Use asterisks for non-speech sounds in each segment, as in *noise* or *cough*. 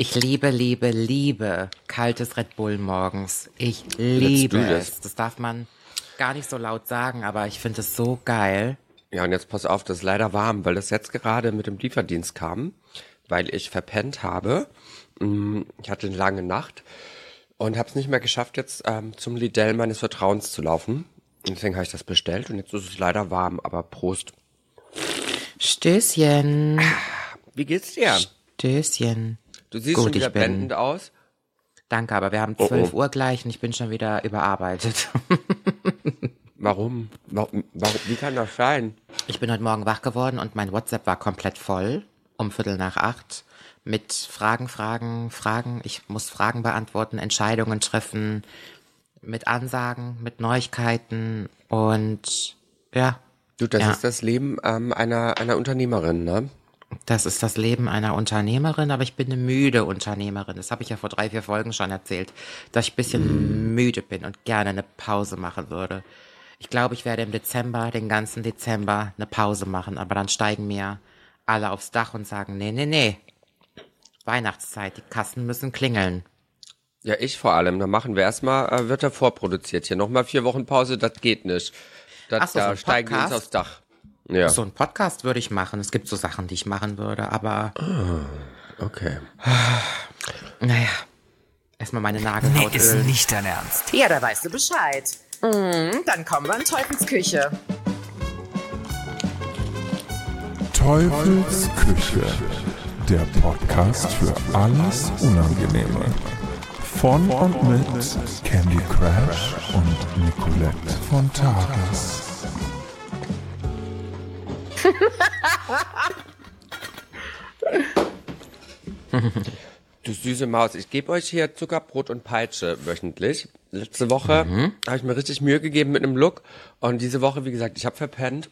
Ich liebe, liebe, liebe kaltes Red Bull morgens. Ich liebe es. Das darf man gar nicht so laut sagen, aber ich finde es so geil. Ja, und jetzt pass auf, das ist leider warm, weil das jetzt gerade mit dem Lieferdienst kam, weil ich verpennt habe. Mm, ich hatte eine lange Nacht und habe es nicht mehr geschafft, jetzt ähm, zum Lidl meines Vertrauens zu laufen. Und deswegen habe ich das bestellt und jetzt ist es leider warm, aber Prost. Stößchen. Wie geht's dir? Stößchen. Du siehst Gut, schon wieder ich bin- blendend aus. Danke, aber wir haben Oh, 12 oh. Uhr gleich und ich bin schon wieder überarbeitet. *laughs* Warum? Warum? warum? Wie kann das sein? Ich bin heute Morgen wach geworden und mein WhatsApp war komplett voll um Viertel nach acht mit Fragen, Fragen, Fragen. Ich muss Fragen beantworten, Entscheidungen treffen, mit Ansagen, mit Neuigkeiten und ja, Du, das Ja. ist das Leben ähm, einer, einer Unternehmerin, ne? Das ist das Leben einer Unternehmerin, aber ich bin eine müde Unternehmerin. Das habe ich ja vor drei, vier Folgen schon erzählt, dass ich ein bisschen müde bin und gerne eine Pause machen würde. Ich glaube, ich werde im Dezember, den ganzen Dezember, eine Pause machen, aber dann steigen mir alle aufs Dach und sagen, nee, nee, nee. Weihnachtszeit, die Kassen müssen klingeln. Ja, ich vor allem. Dann machen wir erstmal, äh, wird er vorproduziert hier. Nochmal vier Wochen Pause, das geht nicht. Das, so, so da ein steigen wir uns aufs Dach. Ja, So ein Podcast würde ich machen. Es gibt so Sachen, die ich machen würde, aber okay. *sighs* naja. Erstmal meine Nee, Nagelhaut ist ölen. nicht dein Ernst. Ja, da weißt du Bescheid. Mhm, dann kommen wir in Teufels Küche. Teufels Küche, der Podcast für alles Unangenehme. Von und mit Candy Crash und Nicolette von Tages. *laughs* Du süße Maus, ich gebe euch hier Zuckerbrot und Peitsche wöchentlich. Letzte Woche Mhm. habe ich mir richtig Mühe gegeben mit einem Look und diese Woche, wie gesagt, ich habe verpennt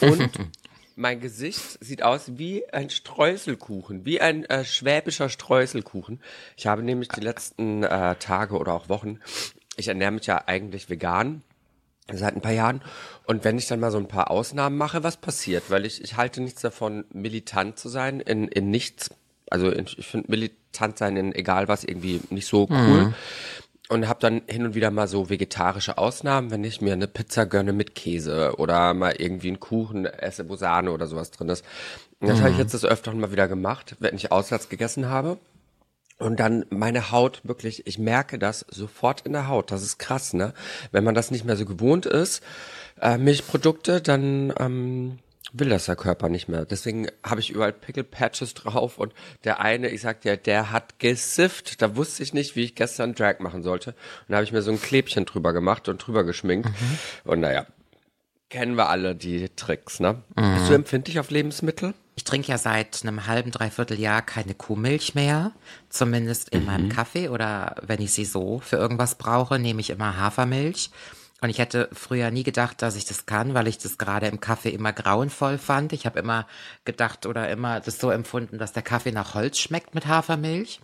und *laughs* mein Gesicht sieht aus wie ein Streuselkuchen, wie ein äh, schwäbischer Streuselkuchen. Ich habe nämlich die letzten äh, Tage oder auch Wochen, ich ernähre mich ja eigentlich vegan seit ein paar Jahren. Und wenn ich dann mal so ein paar Ausnahmen mache, was passiert? Weil ich, ich halte nichts davon, militant zu sein in, in nichts. Also in, ich finde militant sein in egal was irgendwie nicht so cool. Und habe dann hin und wieder mal so vegetarische Ausnahmen, wenn ich mir eine Pizza gönne mit Käse oder mal irgendwie einen Kuchen esse, wo Sahne oder sowas drin ist. Und das habe ich jetzt des Öfteren mal wieder gemacht, wenn ich auswärts gegessen habe. Und dann meine Haut wirklich, ich merke das sofort in der Haut. Das ist krass, ne? Wenn man das nicht mehr so gewohnt ist, äh, Milchprodukte, dann ähm, will das der Körper nicht mehr. Deswegen habe ich überall Pickle Patches drauf und der eine, ich sag dir, der hat gesifft. Da wusste ich nicht, wie ich gestern Drag machen sollte. Und da habe ich mir so ein Klebchen drüber gemacht und drüber geschminkt. Und naja, kennen wir alle die Tricks, ne? Bist du empfindlich auf Lebensmittel? Ich trinke ja seit einem halben, dreiviertel Jahr keine Kuhmilch mehr. Zumindest in meinem Kaffee oder wenn ich sie so für irgendwas brauche, nehme ich immer Hafermilch. Und ich hätte früher nie gedacht, dass ich das kann, weil ich das gerade im Kaffee immer grauenvoll fand. Ich habe immer gedacht oder immer das so empfunden, dass der Kaffee nach Holz schmeckt mit Hafermilch.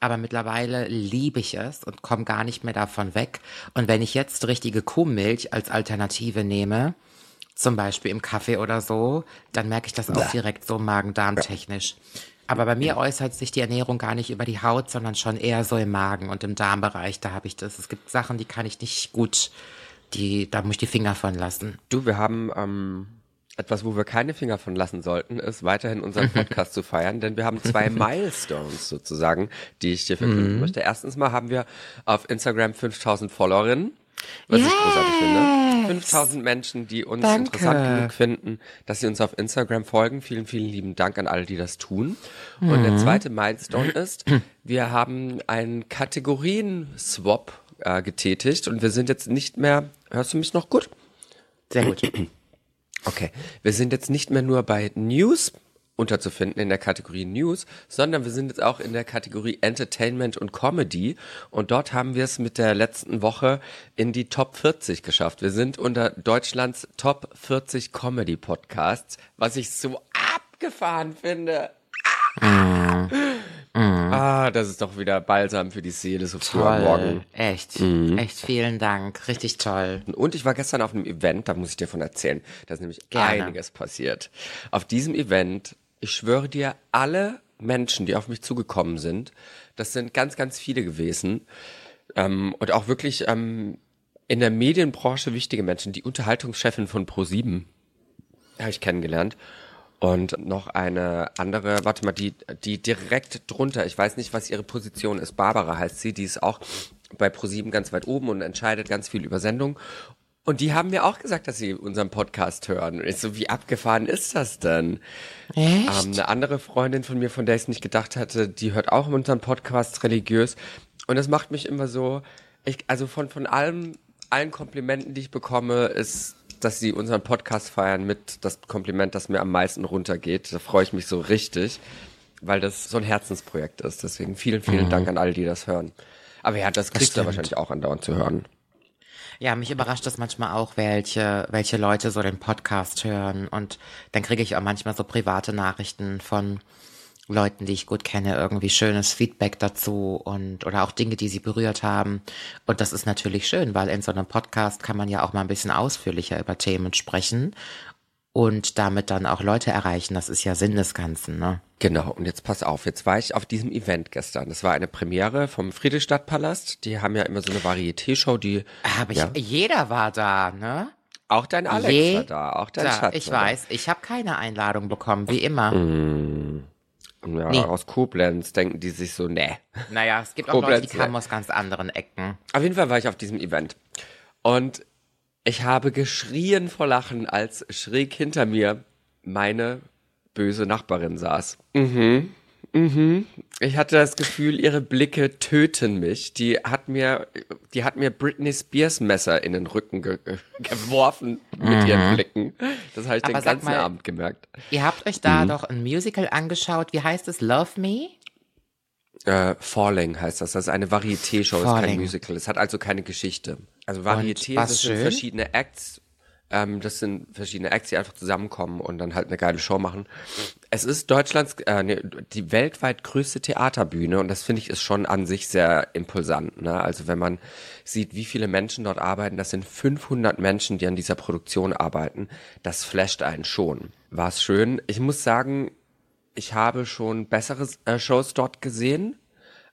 Aber mittlerweile liebe ich es und komme gar nicht mehr davon weg. Und wenn ich jetzt richtige Kuhmilch als Alternative nehme, zum Beispiel im Kaffee oder so, dann merke ich das auch direkt so magen-darm-technisch. Aber bei mir äußert sich die Ernährung gar nicht über die Haut, sondern schon eher so im Magen und im Darmbereich, da habe ich das. Es gibt Sachen, die kann ich nicht gut, die, da muss ich die Finger von lassen. Du, wir haben ähm, etwas, wo wir keine Finger von lassen sollten, ist weiterhin unseren *laughs* Podcast zu feiern, denn wir haben zwei *laughs* Milestones sozusagen, die ich dir verkünden Mhm. möchte. Erstens mal haben wir auf Instagram 5000 Followerinnen, was ich großartig finde. 5000 Menschen, die uns Danke. interessant genug finden, dass sie uns auf Instagram folgen. Vielen, vielen lieben Dank an alle, die das tun. Und Mhm. der zweite Milestone ist, wir haben einen Kategorien-Swap äh, getätigt und wir sind jetzt nicht mehr, hörst du mich noch gut? Sehr gut. Okay, wir sind jetzt nicht mehr nur bei News unterzufinden in der Kategorie News, sondern wir sind jetzt auch in der Kategorie Entertainment und Comedy und dort haben wir es mit der letzten Woche in die Top 40 geschafft. Wir sind unter Deutschlands Top 40 Comedy Podcasts, was ich so abgefahren finde. Ah, ah das ist doch wieder balsam für die Seele so früh am Morgen. Echt. Echt vielen Dank. Richtig toll. Und ich war gestern auf einem Event, da muss ich dir von erzählen. Da ist nämlich Gerne. einiges passiert. Auf diesem Event, ich schwöre dir, alle Menschen, die auf mich zugekommen sind. Das sind ganz, ganz viele gewesen. Ähm, und auch wirklich ähm, in der Medienbranche wichtige Menschen. Die Unterhaltungschefin von Pro7 habe ich kennengelernt. Und noch eine andere, warte mal, die, die direkt drunter, ich weiß nicht, was ihre Position ist, Barbara heißt sie, die ist auch bei ProSieben ganz weit oben und entscheidet ganz viel über Sendung. Und die haben mir auch gesagt, dass sie unseren Podcast hören. Und ich so, wie abgefahren ist das denn? Echt? Ähm, eine andere Freundin von mir, von der ich es nicht gedacht hatte, die hört auch unseren Podcast religiös. Und das macht mich immer so, ich, also von, von allem, allen Komplimenten, die ich bekomme, ist dass sie unseren Podcast feiern mit das Kompliment, das mir am meisten runtergeht. Da freue ich mich so richtig, weil das so ein Herzensprojekt ist. Deswegen vielen, vielen Mhm. Dank an alle, die das hören. Aber ja, das kriegst du stimmt. wahrscheinlich auch andauernd zu hören. Ja, mich überrascht das manchmal auch, welche, welche Leute so den Podcast hören. Und dann kriege ich auch manchmal so private Nachrichten von Leuten, die ich gut kenne, irgendwie schönes Feedback dazu und oder auch Dinge, die sie berührt haben. Und das ist natürlich schön, weil in so einem Podcast kann man ja auch mal ein bisschen ausführlicher über Themen sprechen und damit dann auch Leute erreichen. Das ist ja Sinn des Ganzen, ne? Genau, und jetzt pass auf, jetzt war ich auf diesem Event gestern. Das war eine Premiere vom Friedrichstadtpalast. Die haben ja immer so eine Varieté-Show, die Aber Ja. ich, jeder war da, ne? auch dein Alex Je- war da, auch dein Da, Schatz. ich da. weiß, ich habe keine Einladung bekommen, wie immer. Ja, Nee. aus Koblenz denken die sich so, nee. Naja, es gibt auch Leute, die Koblenz, kamen ne? aus ganz anderen Ecken. Auf jeden Fall war ich auf diesem Event. Und ich habe geschrien vor Lachen, als schräg hinter mir meine böse Nachbarin saß. Mhm. Mhm. Ich hatte das Gefühl, ihre Blicke töten mich. Die hat mir, die hat mir Britney Spears Messer in den Rücken ge ge- geworfen mit ihren Blicken. Das habe ich Aber den ganzen mal- Abend gemerkt. Ihr habt euch Mhm. da doch ein Musical angeschaut. Wie heißt es? Love Me? Äh, Falling heißt das. Das ist eine Varieté-Show, ist kein. Musical. Es hat also keine Geschichte. Also Varieté, das sind schön? verschiedene Acts. Ähm, das sind verschiedene Acts, die einfach zusammenkommen und dann halt eine geile Show machen. Es ist Deutschlands, äh, nee, die weltweit größte Theaterbühne und das finde ich ist schon an sich sehr impulsant. Ne? Also wenn man sieht, wie viele Menschen dort arbeiten, das sind 500 Menschen, die an dieser Produktion arbeiten. Das flasht einen schon. War es schön. Ich muss sagen, ich habe schon bessere äh, Shows dort gesehen.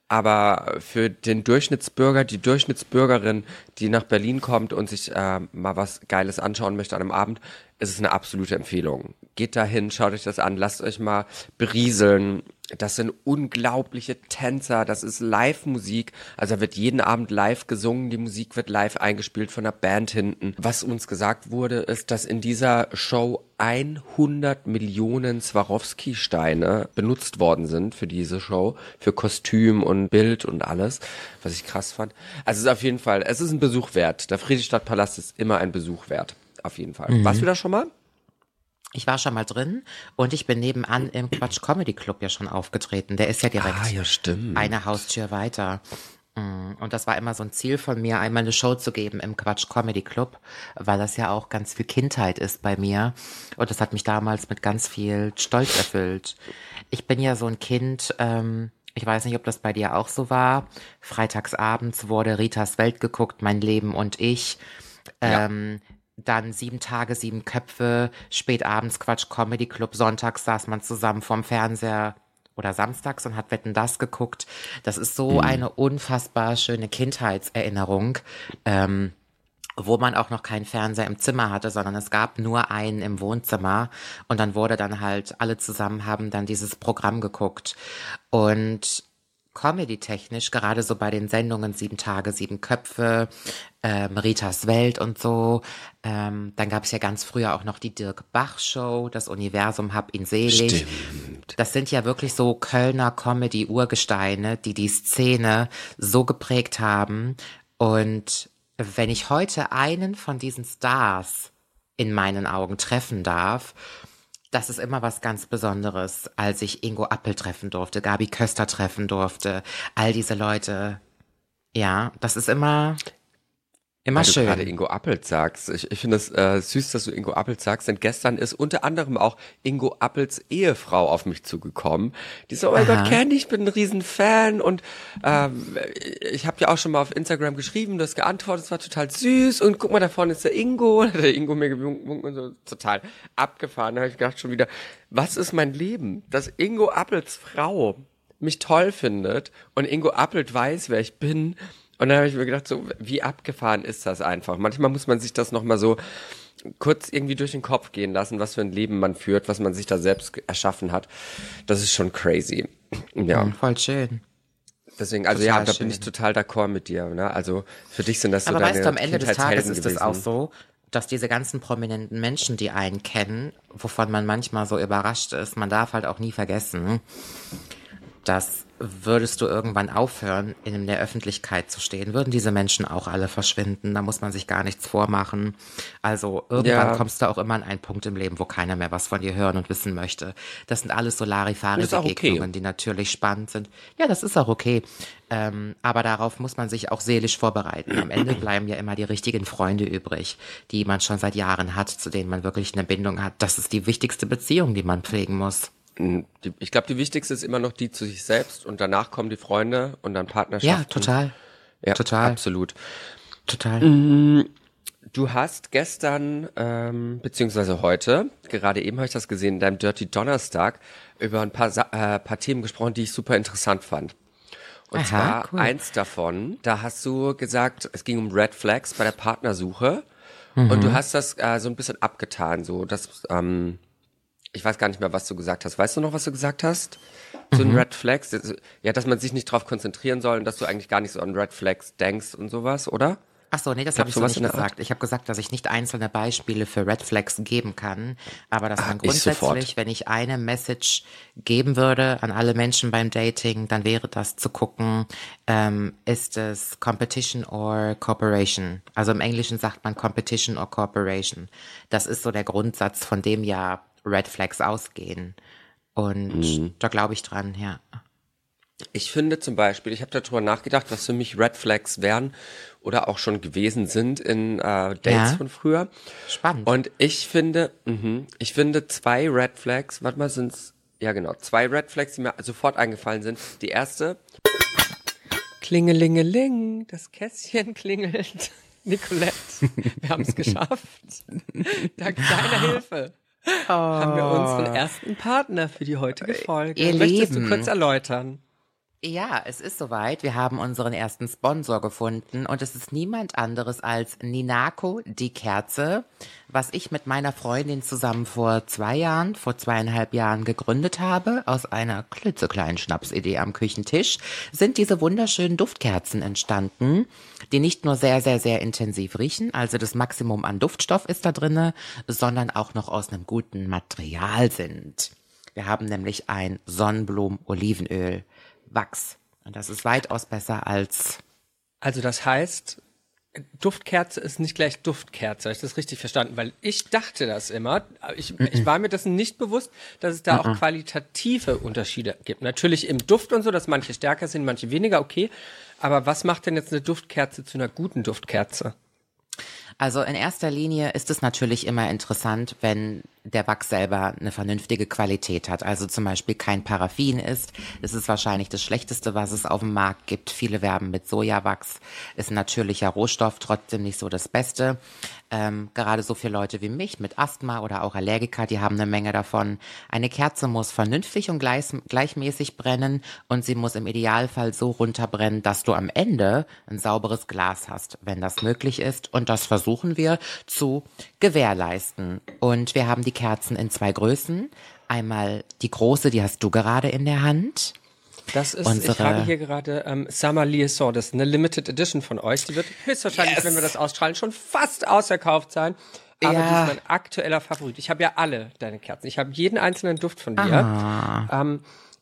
Aber für den Durchschnittsbürger, die Durchschnittsbürgerin, die nach Berlin kommt und sich äh, mal was Geiles anschauen möchte an einem Abend, ist es eine absolute Empfehlung. Geht dahin, schaut euch das an, lasst euch mal berieseln. Das sind unglaubliche Tänzer, das ist Live-Musik. Also da wird jeden Abend live gesungen, die Musik wird live eingespielt von der Band hinten. Was uns gesagt wurde, ist, dass in dieser Show 100 Millionen Swarovski-Steine benutzt worden sind für diese Show, für Kostüm und Bild und alles, was ich krass fand. Also es ist auf jeden Fall, es ist ein Besuch wert. Der Friedrichstadtpalast ist immer ein Besuch wert. Auf jeden Fall. Warst du da schon mal? Ich war schon mal drin und ich bin nebenan im Quatsch Comedy Club ja schon aufgetreten. Der ist ja direkt Ah, stimmt. eine Haustür weiter. Mm, Und das war immer so ein Ziel von mir, einmal eine Show zu geben im Quatsch Comedy Club, weil das ja auch ganz viel Kindheit ist bei mir. Und das hat mich damals mit ganz viel Stolz erfüllt. Ich bin ja so ein Kind, ähm, ich weiß nicht, ob das bei dir auch so war. Freitagsabends wurde Ritas Welt geguckt, mein Leben und ich. Ähm, dann sieben Tage, sieben Köpfe, spät abends Quatsch Comedy Club, sonntags saß man zusammen vorm Fernseher oder samstags und hat Wetten das geguckt. Das ist so eine unfassbar schöne Kindheitserinnerung. Ähm, wo man auch noch keinen Fernseher im Zimmer hatte, sondern es gab nur einen im Wohnzimmer und dann wurde dann halt alle zusammen haben dann dieses Programm geguckt und Comedy-technisch, gerade so bei den Sendungen Sieben Tage, Sieben Köpfe, ähm, Ritas Welt und so. Ähm, dann gab es ja ganz früher auch noch die Dirk Bach-Show, das Universum hab ihn selig. Das sind ja wirklich so Kölner Comedy-Urgesteine, die die Szene so geprägt haben. Und wenn ich heute einen von diesen Stars in meinen Augen treffen darf, das ist immer was ganz Besonderes, als ich Ingo Appel treffen durfte, Gabi Köster treffen durfte, all diese Leute. Ja, das ist immer, Immer weil du schön. gerade Ingo Appelt sagst. Ich, ich finde es äh, süß, dass du Ingo Appelt sagst, denn gestern ist unter anderem auch Ingo Appels Ehefrau auf mich zugekommen. Die so, oh mein Aha. Gott, Candy, ich bin ein Riesenfan und ähm, ich habe ja auch schon mal auf Instagram geschrieben, du hast geantwortet, es war total süß und guck mal, da vorne ist der Ingo. *laughs* Da hat der Ingo mir gewunken und so total abgefahren. Da habe ich gedacht schon wieder, was ist mein Leben? Dass Ingo Appels Frau mich toll findet und Ingo Appelt weiß, wer ich bin. Und dann habe ich mir gedacht, so wie abgefahren ist das einfach. Manchmal muss man sich das nochmal so kurz irgendwie durch den Kopf gehen lassen, was für ein Leben man führt, was man sich da selbst erschaffen hat. Das ist schon crazy. Ja, Hm, Voll schön. deswegen, also total ja, da bin schön. ich total d'accord mit dir. Ne? Also für dich sind das so Aber deine weißt du, am Ende des Tages ist es auch gewesen. so, dass diese ganzen prominenten Menschen, die einen kennen, wovon man manchmal so überrascht ist, man darf halt auch nie vergessen, dass würdest du irgendwann aufhören, in der Öffentlichkeit zu stehen, würden diese Menschen auch alle verschwinden. Da muss man sich gar nichts vormachen. Also irgendwann Ja. kommst du auch immer an einen Punkt im Leben, wo keiner mehr was von dir hören und wissen möchte. Das sind alles so Das auch okay. Larifari-Begegnungen, die natürlich spannend sind. Ja, das ist auch okay. Ähm, aber darauf muss man sich auch seelisch vorbereiten. Am Ende bleiben ja immer die richtigen Freunde übrig, die man schon seit Jahren hat, zu denen man wirklich eine Bindung hat. Das ist die wichtigste Beziehung, die man pflegen muss. Ich glaube, die wichtigste ist immer noch die zu sich selbst und danach kommen die Freunde und dann Partnerschaften. Ja, total. Ja, total. Absolut. Total. Du hast gestern, ähm, beziehungsweise heute, gerade eben habe ich das gesehen, in deinem Dirty Donnerstag, über ein paar, äh, paar Themen gesprochen, die ich super interessant fand. Und Aha, zwar cool. eins davon, da hast du gesagt, es ging um Red Flags bei der Partnersuche. Und Mhm. du hast das äh, so ein bisschen abgetan, so dass, ähm, ich weiß gar nicht mehr, was du gesagt hast. Weißt du noch, was du gesagt hast? So Mhm. ein Red Flags, ja, dass man sich nicht darauf konzentrieren soll und dass du eigentlich gar nicht so an Red Flags denkst und sowas, oder? Ach so, nee, das habe ich so nicht gesagt. Ich habe gesagt, dass ich nicht einzelne Beispiele für Red Flags geben kann, aber dass Ah, man grundsätzlich, wenn ich eine Message geben würde an alle Menschen beim Dating, dann wäre das zu gucken, ähm, ist es Competition or Cooperation? Also im Englischen sagt man Competition or Cooperation. Das ist so der Grundsatz, von dem ja Red Flags ausgehen. Und Mhm. da glaube ich dran, ja. Ich finde zum Beispiel, ich habe darüber nachgedacht, was für mich Red Flags wären oder auch schon gewesen sind in äh, Dates Ja. von früher. Spannend. Und ich finde, mhm, ich finde zwei Red Flags, warte mal, sind's, ja genau, zwei Red Flags, die mir sofort eingefallen sind. Die erste, Klingelingeling, das Kästchen klingelt. *laughs* Nicolette, wir haben es geschafft. *laughs* Dank deiner Hilfe haben wir unseren ersten Partner für die heutige Folge. Ihr Möchtest Lieben. du kurz erläutern? Ja, es ist soweit. Wir haben unseren ersten Sponsor gefunden und es ist niemand anderes als Ninako, die Kerze, was ich mit meiner Freundin zusammen vor zwei Jahren, vor zweieinhalb Jahren gegründet habe. Aus einer klitzekleinen Schnapsidee am Küchentisch sind diese wunderschönen Duftkerzen entstanden, die nicht nur sehr, sehr, sehr intensiv riechen, also das Maximum an Duftstoff ist da drinne, sondern auch noch aus einem guten Material sind. Wir haben nämlich ein Sonnenblumen-Olivenöl. Wachs. Und das ist weitaus besser als. Also das heißt, Duftkerze ist nicht gleich Duftkerze. Habe ich das richtig verstanden? Weil ich dachte das immer. Ich, ich war mir dessen nicht bewusst, dass es da auch qualitative Unterschiede gibt. Natürlich im Duft und so, dass manche stärker sind, manche weniger, okay. Aber was macht denn jetzt eine Duftkerze zu einer guten Duftkerze? Also in erster Linie ist es natürlich immer interessant, wenn der Wachs selber eine vernünftige Qualität hat. Also zum Beispiel kein Paraffin ist. Das ist wahrscheinlich das Schlechteste, was es auf dem Markt gibt. Viele werben mit Sojawachs. Ist ein natürlicher Rohstoff, trotzdem nicht so das Beste. Ähm, gerade so für Leute wie mich mit Asthma oder auch Allergiker, die haben eine Menge davon. Eine Kerze muss vernünftig und gleich, gleichmäßig brennen und sie muss im Idealfall so runterbrennen, dass du am Ende ein sauberes Glas hast, wenn das möglich ist. Und das versuchen wir zu gewährleisten. Und wir haben die Kerzen in zwei Größen. Einmal die große, die hast du gerade in der Hand. Das ist, Unsere- ich habe hier gerade ähm, Summer Liaison, das ist eine Limited Edition von euch. Die wird höchstwahrscheinlich, Yes. wenn wir das ausstrahlen, schon fast ausverkauft sein. Aber Ja. die ist mein aktueller Favorit. Ich habe ja alle deine Kerzen. Ich habe jeden einzelnen Duft von dir. Ah. Ähm,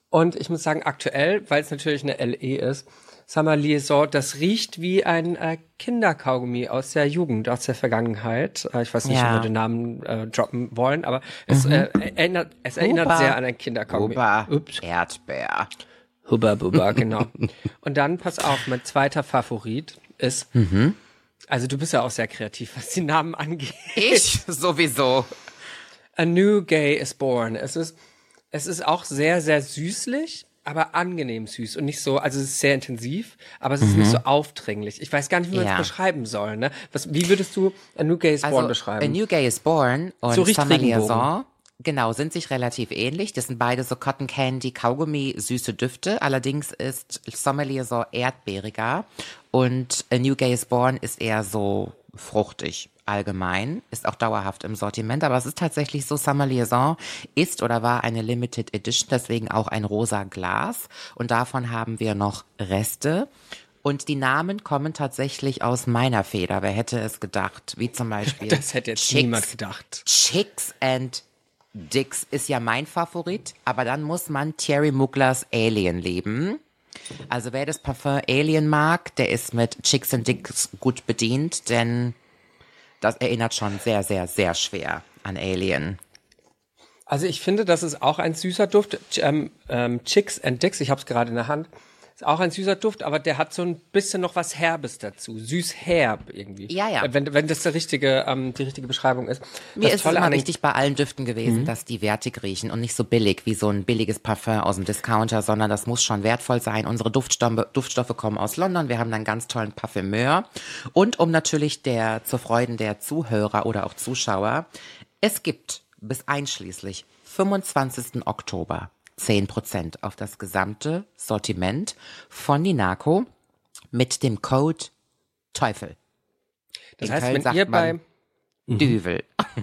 und ich muss sagen, aktuell, weil es natürlich eine LE ist, Summer Liaison, das riecht wie ein äh, Kinderkaugummi aus der Jugend, aus der Vergangenheit. Äh, ich weiß nicht, Ja. ob wir den Namen äh, droppen wollen, aber es, äh, erinnert, es erinnert sehr an ein Kinderkaugummi. Huba. Ups. Erdbeer. Hubba Bubba, *laughs* genau. Und dann, pass auf, mein zweiter Favorit ist, Also du bist ja auch sehr kreativ, was die Namen angeht. Ich sowieso. A New Gay is Born. Es ist, es ist auch sehr, sehr süßlich, aber angenehm süß und nicht so, also es ist sehr intensiv, aber es ist nicht so aufdringlich. Ich weiß gar nicht, wie man es Ja. beschreiben soll. Ne? Was, wie würdest du A New Gay is Born Also, beschreiben? A New Gay is Born und So Summer. Liaison, genau, sind sich relativ ähnlich. Das sind beide so Cotton Candy, Kaugummi, süße Düfte. Allerdings ist Summer Liaison erdbeeriger und A New Gay is Born ist eher so fruchtig. Allgemein, ist auch dauerhaft im Sortiment, aber es ist tatsächlich so, Summer Liaison ist oder war eine Limited Edition, deswegen auch ein rosa Glas und davon haben wir noch Reste. Und die Namen kommen tatsächlich aus meiner Feder. Wer hätte es gedacht? Wie zum *laughs* Beispiel. das hätte jetzt Chicks. niemand gedacht. Chicks and Dicks ist ja mein Favorit, aber dann muss man Thierry Muglers Alien leben. Also wer das Parfum Alien mag, der ist mit Chicks and Dicks gut bedient, denn das erinnert schon sehr, sehr, sehr schwer an Alien. Also ich finde, das ist auch ein süßer Duft. Ähm, ähm, Chicks and Dicks, ich habe es gerade in der Hand. Ist auch ein süßer Duft, aber der hat so ein bisschen noch was Herbes dazu. Süß-herb irgendwie. Ja, ja. Wenn, wenn das der richtige, ähm, die richtige Beschreibung ist. Mir das ist es Tolle immer an den- wichtig bei allen Düften gewesen, dass die wertig riechen und nicht so billig wie so ein billiges Parfum aus dem Discounter, sondern das muss schon wertvoll sein. Unsere Duftstoffe, Duftstoffe kommen aus London. Wir haben einen ganz tollen Parfümeur. Und um natürlich der, zur Freuden der Zuhörer oder auch Zuschauer, es gibt bis einschließlich 25. Oktober 10% auf das gesamte Sortiment von Ninaco mit dem Code Teufel. Das In heißt, Köln wenn ihr bei, man Düvel. *laughs*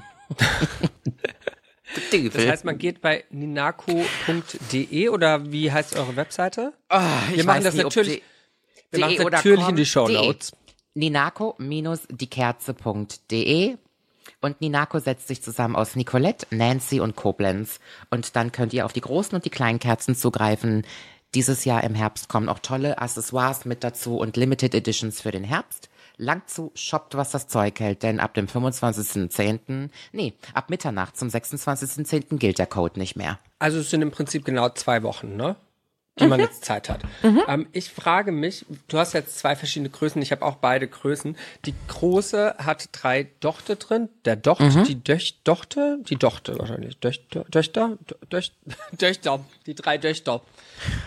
Düvel. das heißt, man geht bei ninako.de oder wie heißt eure Webseite? ich wir machen weiß das nie, natürlich- die- Wir machen natürlich in die Shownotes. de. Ninaco-diekerze.de und Ninaco setzt sich zusammen aus Nicolette, Nancy und Koblenz. Und dann könnt ihr auf die großen und die kleinen Kerzen zugreifen. Dieses Jahr im Herbst kommen auch tolle Accessoires mit dazu und Limited Editions für den Herbst. Lang zu, shoppt, was das Zeug hält, denn ab dem 25.10., nee, ab Mitternacht zum 26.10. gilt der Code nicht mehr. Also es sind im Prinzip genau zwei Wochen, ne? Die man jetzt Zeit hat. Ähm, ich frage mich, du hast jetzt zwei verschiedene Größen, ich habe auch beide Größen. Die große hat drei Dochte drin. Der Docht, die Döch, Dochte, die Dochte wahrscheinlich. Döchter, Döchter, Döch, *laughs* Döchter, die drei Döchter.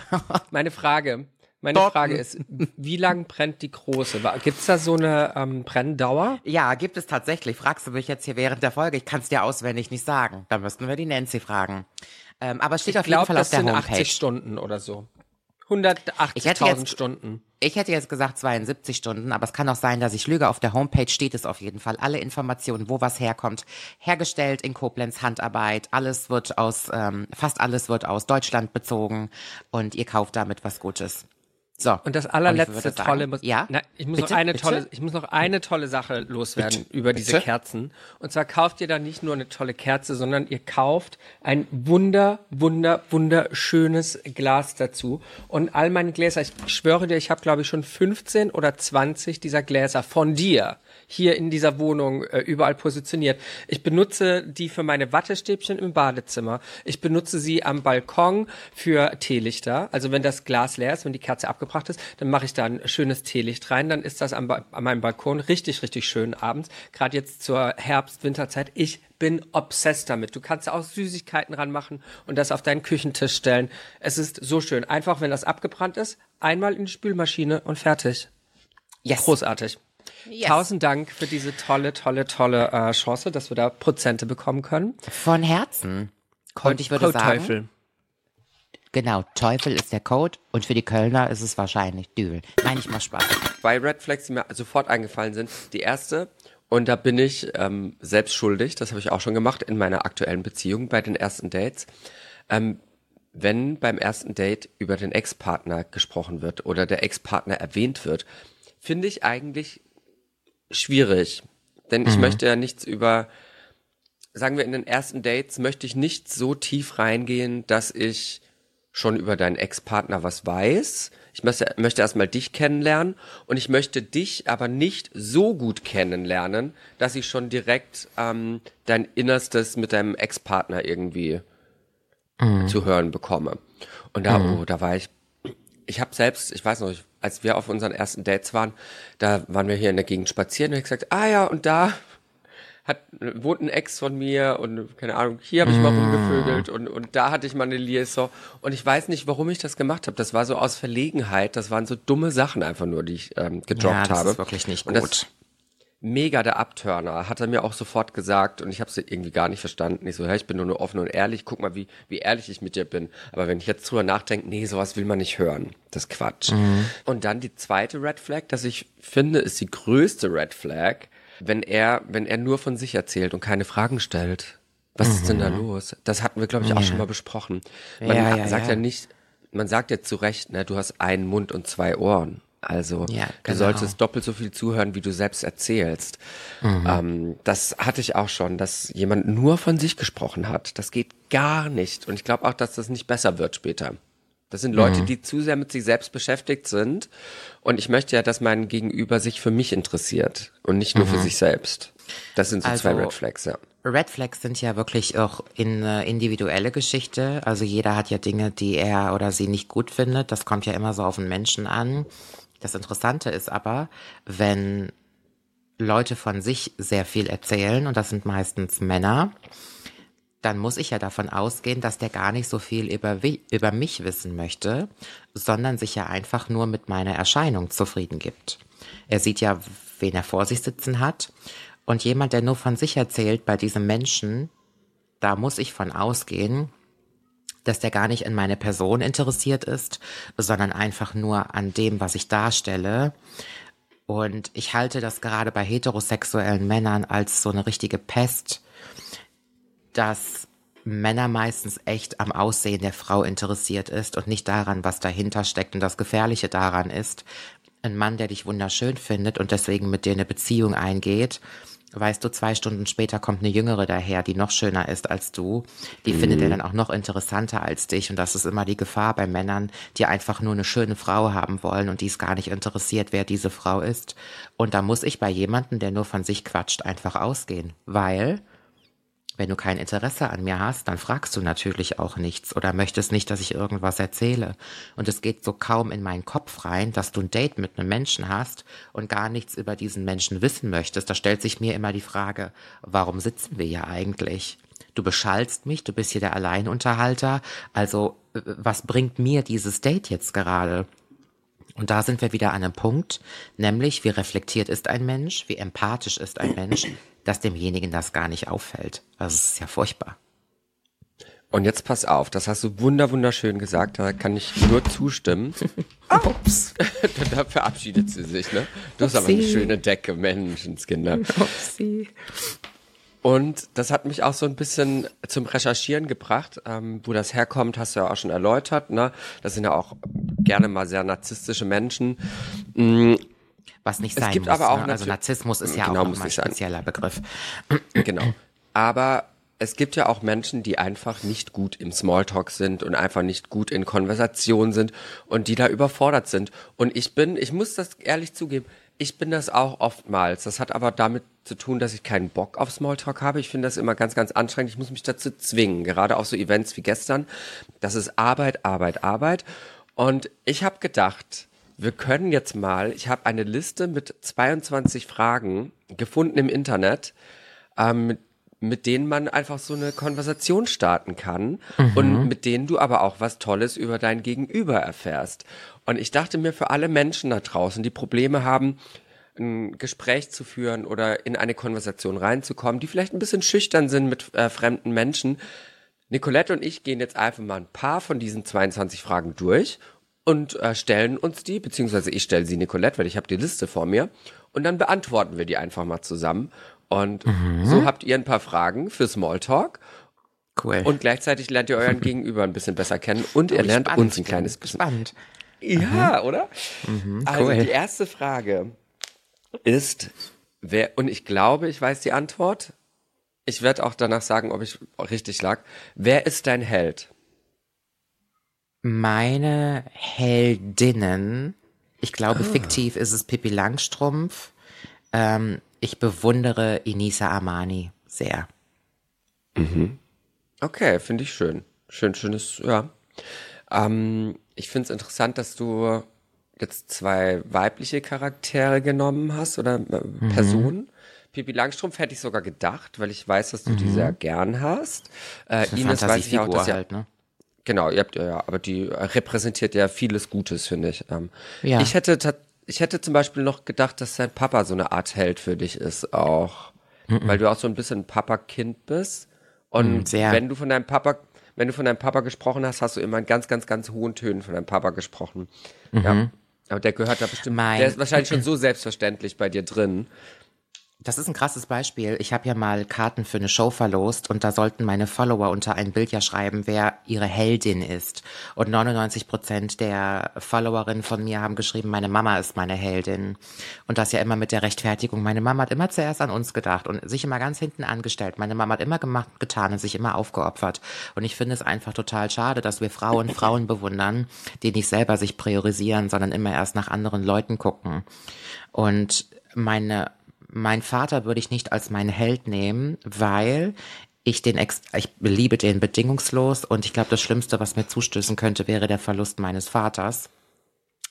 *laughs* Meine Frage, meine Frage ist, wie lang brennt die große? Gibt es da so eine ähm, Brenndauer? Ja, gibt es tatsächlich. Fragst du mich jetzt hier während der Folge? Ich kann es dir auswendig nicht sagen. Da müssten wir die Nancy fragen. Ähm, aber es steht Ich auf jeden glaube, Fall auf das der sind Homepage. 80 Stunden oder so. Ich hätte 180.000 jetzt- Stunden. Ich hätte jetzt gesagt 72 Stunden, aber es kann auch sein, dass ich lüge. Auf der Homepage steht es auf jeden Fall. Alle Informationen, wo was herkommt. Hergestellt in Koblenz, Handarbeit. Alles wird aus, ähm, fast alles wird aus Deutschland bezogen. Und ihr kauft damit was Gutes. So. Und das allerletzte sagen- tolle muss, Ja? na, ich muss Bitte? noch eine Bitte? tolle, ich muss noch eine tolle Sache loswerden über diese Bitte? Kerzen. Und zwar kauft ihr da nicht nur eine tolle Kerze, sondern ihr kauft ein wunder, wunder, wunderschönes Glas dazu. Und all meine Gläser, ich schwöre dir, ich habe glaube ich schon 15 oder 20 dieser Gläser von dir hier in dieser Wohnung äh, überall positioniert. Ich benutze die für meine Wattestäbchen im Badezimmer. Ich benutze sie am Balkon für Teelichter. Also wenn das Glas leer ist, wenn die Kerze abgebracht ist, dann mache ich da ein schönes Teelicht rein. Dann ist das am ba an meinem Balkon richtig, richtig schön abends. Gerade jetzt zur Herbst-Winterzeit. Ich bin obsessed damit. Du kannst auch Süßigkeiten ranmachen und das auf deinen Küchentisch stellen. Es ist so schön. Einfach, wenn das abgebrannt ist, einmal in die Spülmaschine und fertig. Yes. Großartig. Yes. Tausend Dank für diese tolle, tolle, tolle äh, Chance, dass wir da Prozente bekommen können. Von Herzen. Und ich würde Code sagen, Teufel. genau, Teufel ist der Code und für die Kölner ist es wahrscheinlich Düvel. Nein, ich mach Spaß. Zwei Red Flags, die mir sofort eingefallen sind. Die erste, und da bin ich ähm, selbst schuldig, das habe ich auch schon gemacht in meiner aktuellen Beziehung bei den ersten Dates. Ähm, wenn beim ersten Date über den Ex-Partner gesprochen wird oder der Ex-Partner erwähnt wird, finde ich eigentlich schwierig. Denn ich möchte ja nichts über, sagen wir in den ersten Dates, möchte ich nicht so tief reingehen, dass ich schon über deinen Ex-Partner was weiß. Ich möchte, möchte erstmal dich kennenlernen und ich möchte dich aber nicht so gut kennenlernen, dass ich schon direkt ähm, dein Innerstes mit deinem Ex-Partner irgendwie zu hören bekomme. Und da, oh, da war ich ich habe selbst, ich weiß noch, ich, als wir auf unseren ersten Dates waren, da waren wir hier in der Gegend spazieren und ich gesagt, ah ja, und da hat wohnt ein Ex von mir und keine Ahnung, hier habe ich mal rumgevögelt und und da hatte ich mal eine Liaison und ich weiß nicht, warum ich das gemacht habe. Das war so aus Verlegenheit, das waren so dumme Sachen einfach nur, die ich ähm, gedroppt Ja, das habe. ist wirklich nicht Und gut. das- mega der Abturner, hat er mir auch sofort gesagt und ich habe es irgendwie gar nicht verstanden. Ich so, hey, ich bin nur, nur offen und ehrlich, guck mal, wie, wie ehrlich ich mit dir bin. Aber wenn ich jetzt drüber nachdenke, nee, sowas will man nicht hören. Das ist Quatsch. Und dann die zweite Red Flag, das ich finde, ist die größte Red Flag, wenn er, wenn er nur von sich erzählt und keine Fragen stellt. Was ist denn da los? Das hatten wir, glaube ich, auch schon mal besprochen. Man Ja, ja, sagt ja. ja. nicht, man sagt ja zu Recht, ne, du hast einen Mund und zwei Ohren. Also Ja, du genau. solltest doppelt so viel zuhören, wie du selbst erzählst. Ähm, das hatte ich auch schon, dass jemand nur von sich gesprochen hat. Das geht gar nicht. Und ich glaube auch, dass das nicht besser wird später. Das sind Leute, die zu sehr mit sich selbst beschäftigt sind. Und ich möchte ja, dass mein Gegenüber sich für mich interessiert und nicht nur für sich selbst. Das sind so zwei Also- Red Flags, ja. Red Flags sind ja wirklich auch in eine individuelle Geschichte. Also jeder hat ja Dinge, die er oder sie nicht gut findet. Das kommt ja immer so auf den Menschen an. Das Interessante ist aber, wenn Leute von sich sehr viel erzählen, und das sind meistens Männer, dann muss ich ja davon ausgehen, dass der gar nicht so viel über, über mich wissen möchte, sondern sich ja einfach nur mit meiner Erscheinung zufrieden gibt. Er sieht ja, wen er vor sich sitzen hat. Und jemand, der nur von sich erzählt, bei diesem Menschen, da muss ich von ausgehen, dass der gar nicht in meine Person interessiert ist, sondern einfach nur an dem, was ich darstelle. Und ich halte das gerade bei heterosexuellen Männern als so eine richtige Pest, dass Männer meistens echt am Aussehen der Frau interessiert ist und nicht daran, was dahinter steckt. Und das Gefährliche daran ist, ein Mann, der dich wunderschön findet und deswegen mit dir eine Beziehung eingeht, weißt du, zwei Stunden später kommt eine Jüngere daher, die noch schöner ist als du. Die findet er dann auch noch interessanter als dich. Und das ist immer die Gefahr bei Männern, die einfach nur eine schöne Frau haben wollen und die es gar nicht interessiert, wer diese Frau ist. Und da muss ich bei jemandem, der nur von sich quatscht, einfach ausgehen. Weil, wenn du kein Interesse an mir hast, dann fragst du natürlich auch nichts oder möchtest nicht, dass ich irgendwas erzähle. Und es geht so kaum in meinen Kopf rein, dass du ein Date mit einem Menschen hast und gar nichts über diesen Menschen wissen möchtest. Da stellt sich mir immer die Frage, warum sitzen wir hier eigentlich? Du beschallst mich, du bist hier der Alleinunterhalter. Also, äh, was bringt mir dieses Date jetzt gerade? Und da sind wir wieder an einem Punkt, nämlich wie reflektiert ist ein Mensch, wie empathisch ist ein Mensch, dass demjenigen das gar nicht auffällt. Also es ist ja furchtbar. Und jetzt pass auf, das hast du wunder wunderschön gesagt, da kann ich nur zustimmen. *laughs* Ups. *laughs* da verabschiedet sie sich, ne? Du hast aber eine Upsi. schöne Decke, Menschenskinder. Und das hat mich auch so ein bisschen zum Recherchieren gebracht. Ähm, wo das herkommt, hast du ja auch schon erläutert. Ne? Das sind ja auch gerne mal sehr narzisstische Menschen. Was nicht Es sein gibt muss. aber auch ne? Also Narzissmus ist ja Genau, auch nochmal ein nicht sein. spezieller Begriff. Genau. Aber es gibt ja auch Menschen, die einfach nicht gut im Smalltalk sind und einfach nicht gut in Konversation sind und die da überfordert sind. Und ich bin, ich muss das ehrlich zugeben, ich bin das auch oftmals. Das hat aber damit zu tun, dass ich keinen Bock auf Smalltalk habe. Ich finde das immer ganz, ganz anstrengend. Ich muss mich dazu zwingen, gerade auf so Events wie gestern. Das ist Arbeit, Arbeit, Arbeit. Und ich habe gedacht, wir können jetzt mal, ich habe eine Liste mit 22 Fragen gefunden im Internet, ähm, mit, denen man einfach so eine Konversation starten kann und mit denen du aber auch was Tolles über dein Gegenüber erfährst. Und ich dachte mir für alle Menschen da draußen, die Probleme haben, ein Gespräch zu führen oder in eine Konversation reinzukommen, die vielleicht ein bisschen schüchtern sind mit äh, fremden Menschen. Nicolette und ich gehen jetzt einfach mal ein paar von diesen 22 Fragen durch und äh, stellen uns die, beziehungsweise ich stelle sie Nicolette, weil ich habe die Liste vor mir und dann beantworten wir die einfach mal zusammen. Und so habt ihr ein paar Fragen für Smalltalk Cool. und gleichzeitig lernt ihr euren *laughs* Gegenüber ein bisschen besser kennen und ihr Oh, lernt spannend. uns ein kleines bisschen. Spannend. Ja, oder? Also cool. die erste Frage ist, wer, und ich glaube, ich weiß die Antwort. Ich werde auch danach sagen, ob ich richtig lag. Wer ist dein Held? Meine Heldinnen, ich glaube, fiktiv ist es Pippi Langstrumpf. Ähm, ich bewundere Inisa Armani sehr. Okay, finde ich schön. Schön, schönes, ja. Ähm, ich finde es interessant, dass du jetzt zwei weibliche Charaktere genommen hast oder äh, Mhm. Personen. Pippi Langstrumpf hätte ich sogar gedacht, weil ich weiß, dass du die sehr gern hast. Äh, Ines weiß ich auch, dass ja, halt, ne? Genau, ihr habt ja, aber die äh, repräsentiert ja vieles Gutes, finde ich. Ähm, Ja. Ich hätte ich hätte zum Beispiel noch gedacht, dass dein Papa so eine Art Held für dich ist auch, weil du auch so ein bisschen Papa-Kind bist. Und Mm, sehr. wenn du von deinem Papa, wenn du von deinem Papa gesprochen hast, hast du immer in ganz, ganz, ganz hohen Tönen von deinem Papa gesprochen. Ja. Aber der gehört da bestimmt, Mhm. Mein- der ist wahrscheinlich schon so selbstverständlich bei dir drin. Das ist ein krasses Beispiel. Ich habe ja mal Karten für eine Show verlost und da sollten meine Follower unter ein Bild ja schreiben, wer ihre Heldin ist. Und 99 Prozent der Followerinnen von mir haben geschrieben, meine Mama ist meine Heldin. Und das ja immer mit der Rechtfertigung. Meine Mama hat immer zuerst an uns gedacht und sich immer ganz hinten angestellt. Meine Mama hat immer gemacht, getan und sich immer aufgeopfert. Und ich finde es einfach total schade, dass wir Frauen Frauen bewundern, die nicht selber sich priorisieren, sondern immer erst nach anderen Leuten gucken. Und meine mein Vater würde ich nicht als meinen Held nehmen, weil ich den ex ich liebe den bedingungslos und ich glaube, das Schlimmste, was mir zustößen könnte, wäre der Verlust meines Vaters.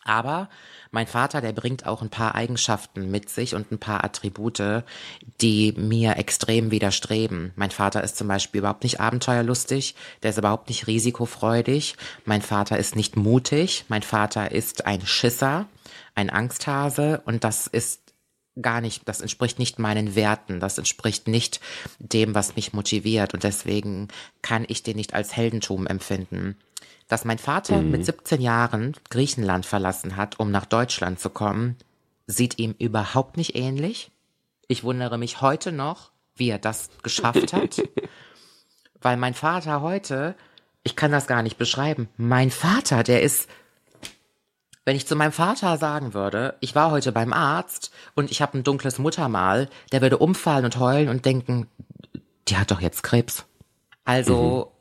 Aber mein Vater, der bringt auch ein paar Eigenschaften mit sich und ein paar Attribute, die mir extrem widerstreben. Mein Vater ist zum Beispiel überhaupt nicht abenteuerlustig, der ist überhaupt nicht risikofreudig. Mein Vater ist nicht mutig. Mein Vater ist ein Schisser, ein Angsthase und das ist gar nicht, das entspricht nicht meinen Werten, das entspricht nicht dem, was mich motiviert und deswegen kann ich den nicht als Heldentum empfinden. Dass mein Vater mit 17 Jahren Griechenland verlassen hat, um nach Deutschland zu kommen, sieht ihm überhaupt nicht ähnlich. Ich wundere mich heute noch, wie er das geschafft hat, *laughs* weil mein Vater heute, ich kann das gar nicht beschreiben, mein Vater, der ist wenn ich zu meinem Vater sagen würde, ich war heute beim Arzt und ich habe ein dunkles Muttermal, der würde umfallen und heulen und denken, die hat doch jetzt Krebs. Also,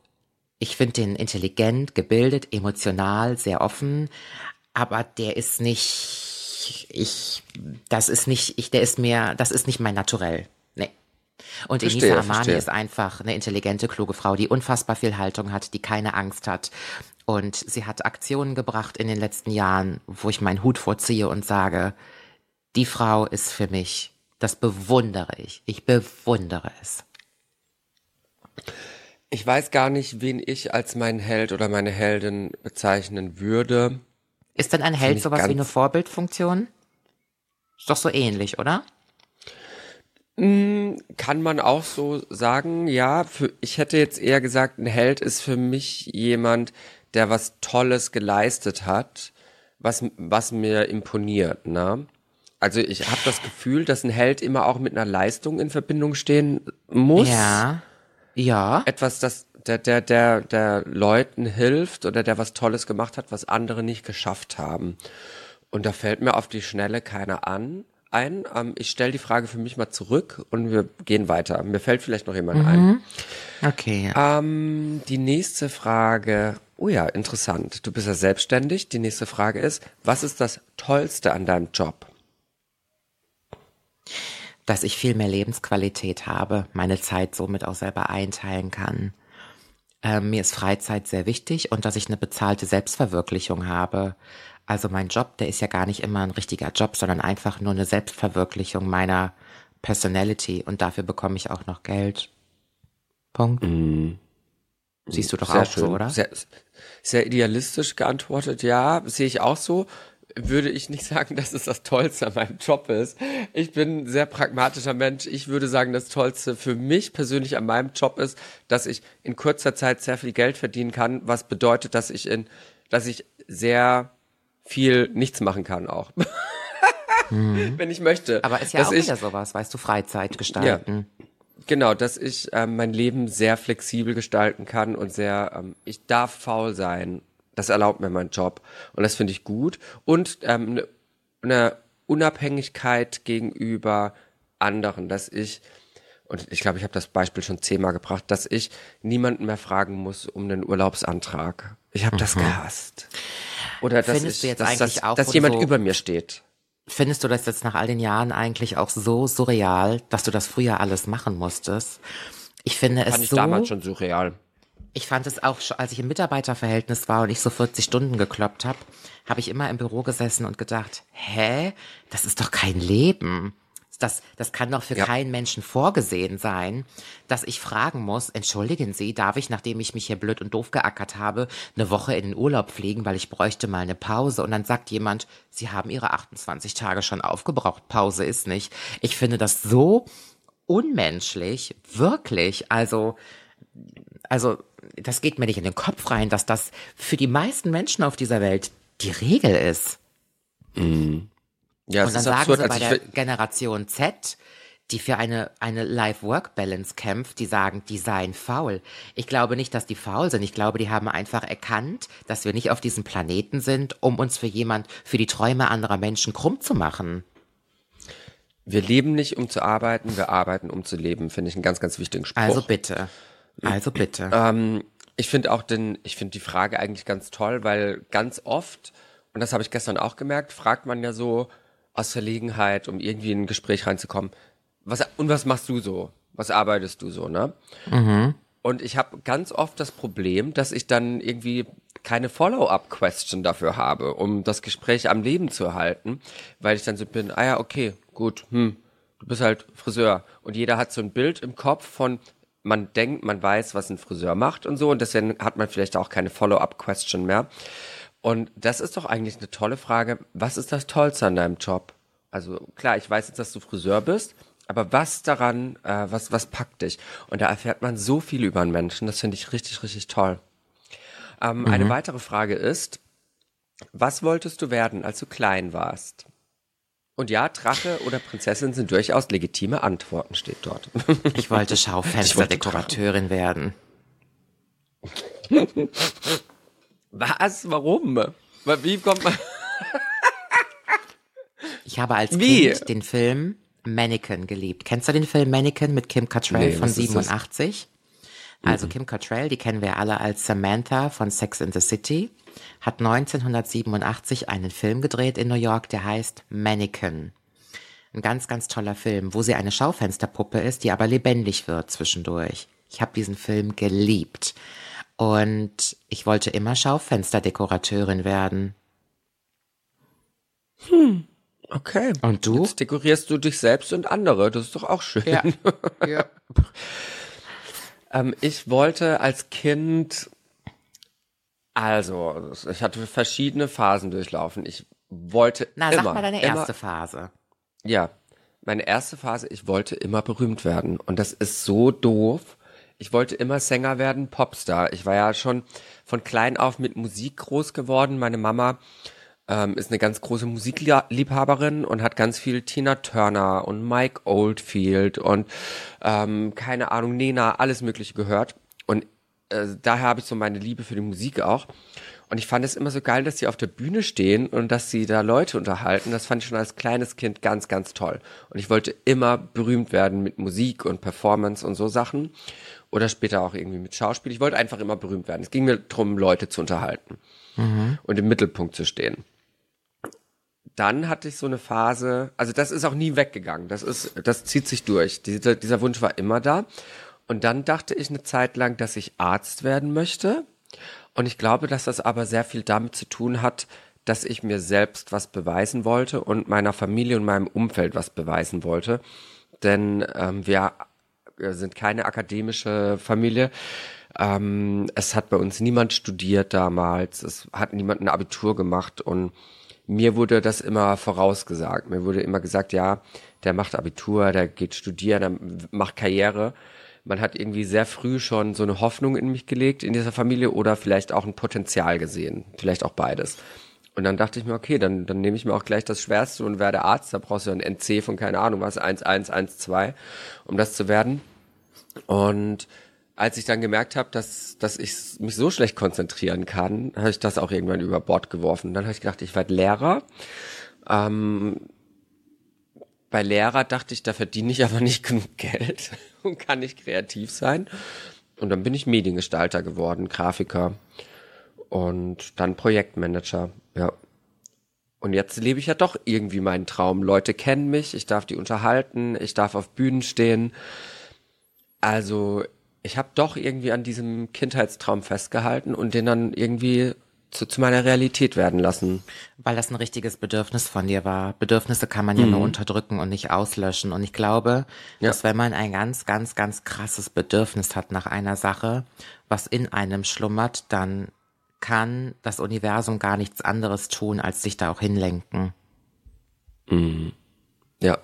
ich finde den intelligent, gebildet, emotional, sehr offen, aber der ist nicht, ich, das ist nicht, ich, der ist mehr, das ist nicht mein Naturell. Nee. Und Verstehe, Enisa Amani verstehe. ist einfach eine intelligente, kluge Frau, die unfassbar viel Haltung hat, die keine Angst hat. Und sie hat Aktionen gebracht in den letzten Jahren, wo ich meinen Hut vorziehe und sage, die Frau ist für mich, das bewundere ich. Ich bewundere es. Ich weiß gar nicht, wen ich als meinen Held oder meine Heldin bezeichnen würde. Ist denn ein Held sowas wie eine Vorbildfunktion? Ist doch so ähnlich, oder? Kann man auch so sagen, ja. Für, ich hätte jetzt eher gesagt, ein Held ist für mich jemand, der was Tolles geleistet hat, was, was mir imponiert, ne? Also ich habe das Gefühl, dass ein Held immer auch mit einer Leistung in Verbindung stehen muss. Ja. Ja. Etwas, das der, der, der, der Leuten hilft oder der was Tolles gemacht hat, was andere nicht geschafft haben. Und da fällt mir auf die Schnelle keiner an ein. Ähm, ich stelle die Frage für mich mal zurück und wir gehen weiter. Mir fällt vielleicht noch jemand ein. Okay. ja. Ähm, die nächste Frage. Oh ja, interessant. Du bist ja selbstständig. Die nächste Frage ist, was ist das Tollste an deinem Job? dass ich viel mehr Lebensqualität habe, meine Zeit somit auch selber einteilen kann. Ähm, mir ist Freizeit sehr wichtig und dass ich eine bezahlte Selbstverwirklichung habe. Also mein Job, der ist ja gar nicht immer ein richtiger Job, sondern einfach nur eine Selbstverwirklichung meiner Personality und dafür bekomme ich auch noch Geld. Punkt. Siehst du doch Sehr auch so, oder? Sehr, sehr idealistisch geantwortet. Ja, sehe ich auch so. Würde ich nicht *laughs* sagen, dass es das Tollste an meinem Job ist. Ich bin ein sehr pragmatischer Mensch. Ich würde sagen, das Tollste für mich persönlich an meinem Job ist, dass ich in kurzer Zeit sehr viel Geld verdienen kann, was bedeutet, dass ich in, dass ich sehr viel nichts machen kann auch. *laughs* Wenn ich möchte. Mhm. Aber ist ja dass auch ich, wieder sowas, weißt du, Freizeit gestalten. Genau, dass ich ähm, mein Leben sehr flexibel gestalten kann und sehr, ähm, ich darf faul sein. Das erlaubt mir mein Job. Und das finde ich gut. Und ähm, eine eine Unabhängigkeit gegenüber anderen, dass ich, und ich glaube, ich habe das Beispiel schon zehnmal gebracht, dass ich niemanden mehr fragen muss um einen Urlaubsantrag. Ich habe das gehasst. Oder dass, Findest ich, du jetzt dass, eigentlich dass, auch, dass jemand so- über mir steht. Findest du das jetzt nach all den Jahren eigentlich auch so surreal, dass du das früher alles machen musstest? Ich finde Fand es ich so, damals schon surreal. Ich fand es auch, schon, als ich im Mitarbeiterverhältnis war und ich so 40 Stunden gekloppt habe, habe ich immer im Büro gesessen und gedacht, hä, das ist doch kein Leben. Das, das kann doch für Ja. keinen Menschen vorgesehen sein, dass ich fragen muss, entschuldigen Sie, darf ich, nachdem ich mich hier blöd und doof geackert habe, eine Woche in den Urlaub fliegen, weil ich bräuchte mal eine Pause. Und dann sagt jemand, Sie haben Ihre 28 Tage schon aufgebraucht, Pause ist nicht. Ich finde das so unmenschlich, wirklich. Also, also, das geht mir nicht in den Kopf rein, dass das für die meisten Menschen auf dieser Welt die Regel ist. Ja, Und dann sagen absurd. sie bei Also der Generation Z, die für eine, eine Life-Work-Balance kämpft, die sagen, die seien faul. Ich glaube nicht, dass die faul sind. Ich glaube, die haben einfach erkannt, dass wir nicht auf diesem Planeten sind, um uns für jemand, für die Träume anderer Menschen krumm zu machen. wir leben nicht, um zu arbeiten, wir arbeiten, um zu leben, finde ich einen ganz, ganz wichtigen Spruch. Also bitte. Also bitte. *clears throat* Ähm, ich finde auch den, ich finde die Frage eigentlich ganz toll, weil ganz oft, und das habe ich gestern auch gemerkt, fragt man ja so aus Verlegenheit, um irgendwie in ein Gespräch reinzukommen, was, und was machst du so? Was arbeitest du so, ne? Und ich habe ganz oft das Problem, dass ich dann irgendwie keine Follow-up-Question dafür habe, um das Gespräch am Leben zu erhalten, weil ich dann so bin, ah ja, okay, gut, hm, du bist halt Friseur. Und jeder hat so ein Bild im Kopf von, man denkt, man weiß, was ein Friseur macht und so, und deswegen hat man vielleicht auch keine Follow-up-Question mehr. Und das ist doch eigentlich eine tolle Frage. Was ist das Tollste an deinem Job? Also klar, ich weiß jetzt, dass du Friseur bist, aber was daran, äh, was, was packt dich? Und da erfährt man so viel über einen Menschen. Das finde ich richtig, richtig toll. Ähm, Eine weitere Frage ist, was wolltest du werden, als du klein warst? Und ja, Drache oder Prinzessin sind durchaus legitime Antworten, steht dort. *laughs* Ich wollte *laughs* Schaufensterdekorateurin werden. Was? Warum? Wie kommt man? *laughs* Ich habe als Wie? Kind den Film Mannequin geliebt. Kennst du den Film Mannequin mit Kim Cattrall Nee, von was ist das? 87? Also Kim Cattrall, die kennen wir alle als Samantha von Sex in the City, hat 1987 einen Film gedreht in New York, der heißt Mannequin. Ein ganz, ganz toller Film, wo sie eine Schaufensterpuppe ist, die aber lebendig wird zwischendurch. Ich habe diesen Film geliebt. Und ich wollte immer Schaufensterdekorateurin werden. Okay. Und du? Jetzt dekorierst du dich selbst und andere. Das ist doch auch schön. Ja. *laughs* ja. Ähm, ich wollte als Kind, also, ich hatte verschiedene Phasen durchlaufen. Ich wollte Na, immer, sag mal deine immer, erste Phase. Ja, meine erste Phase, ich wollte immer berühmt werden. Und das ist so doof. Ich wollte immer Sänger werden, Popstar. Ich war ja schon von klein auf mit Musik groß geworden. Meine Mama ähm, ist eine ganz große Musikliebhaberin und hat ganz viel Tina Turner und Mike Oldfield und ähm, keine Ahnung, Nena, alles Mögliche gehört. Und äh, daher habe ich so meine Liebe für die Musik auch. Und ich fand es immer so geil, dass sie auf der Bühne stehen und dass sie da Leute unterhalten. Das fand ich schon als kleines Kind ganz, ganz toll. Und ich wollte immer berühmt werden mit Musik und Performance und so Sachen. Oder später auch irgendwie mit Schauspiel. Ich wollte einfach immer berühmt werden. Es ging mir darum, Leute zu unterhalten und im Mittelpunkt zu stehen. Dann hatte ich so eine Phase, also das ist auch nie weggegangen. Das ist, das zieht sich durch. Dieser, dieser Wunsch war immer da. Und dann dachte ich eine Zeit lang, dass ich Arzt werden möchte. Und ich glaube, dass das aber sehr viel damit zu tun hat, dass ich mir selbst was beweisen wollte und meiner Familie und meinem Umfeld was beweisen wollte. Denn ähm, wir sind keine akademische Familie. Ähm, es hat bei uns niemand studiert damals. Es hat niemand ein Abitur gemacht und mir wurde das immer vorausgesagt. Mir wurde immer gesagt, ja, der macht Abitur, der geht studieren, der macht Karriere. Man hat irgendwie sehr früh schon so eine Hoffnung in mich gelegt in dieser Familie oder vielleicht auch ein Potenzial gesehen. Vielleicht auch beides. Und dann dachte ich mir, okay, dann, dann nehme ich mir auch gleich das Schwerste und werde Arzt. Da brauchst du ein NC von keine Ahnung was, 1112, um das zu werden. Und als ich dann gemerkt habe, dass, dass ich mich so schlecht konzentrieren kann, habe ich das auch irgendwann über Bord geworfen. Dann habe ich gedacht, ich werde Lehrer. Ähm, bei Lehrer dachte ich, da verdiene ich aber nicht *laughs* genug Geld und kann nicht kreativ sein. Und dann bin ich Mediengestalter geworden, Grafiker und dann Projektmanager, ja. Und jetzt lebe ich ja doch irgendwie meinen Traum. Leute kennen mich, ich darf die unterhalten, ich darf auf Bühnen stehen. Also ich habe doch irgendwie an diesem Kindheitstraum festgehalten und den dann irgendwie zu, zu meiner Realität werden lassen. Weil das ein richtiges Bedürfnis von dir war. Bedürfnisse kann man ja nur unterdrücken und nicht auslöschen. Und ich glaube, Ja. dass wenn man ein ganz, ganz, ganz krasses Bedürfnis hat nach einer Sache, was in einem schlummert, dann kann das Universum gar nichts anderes tun, als sich da auch hinlenken. Ja,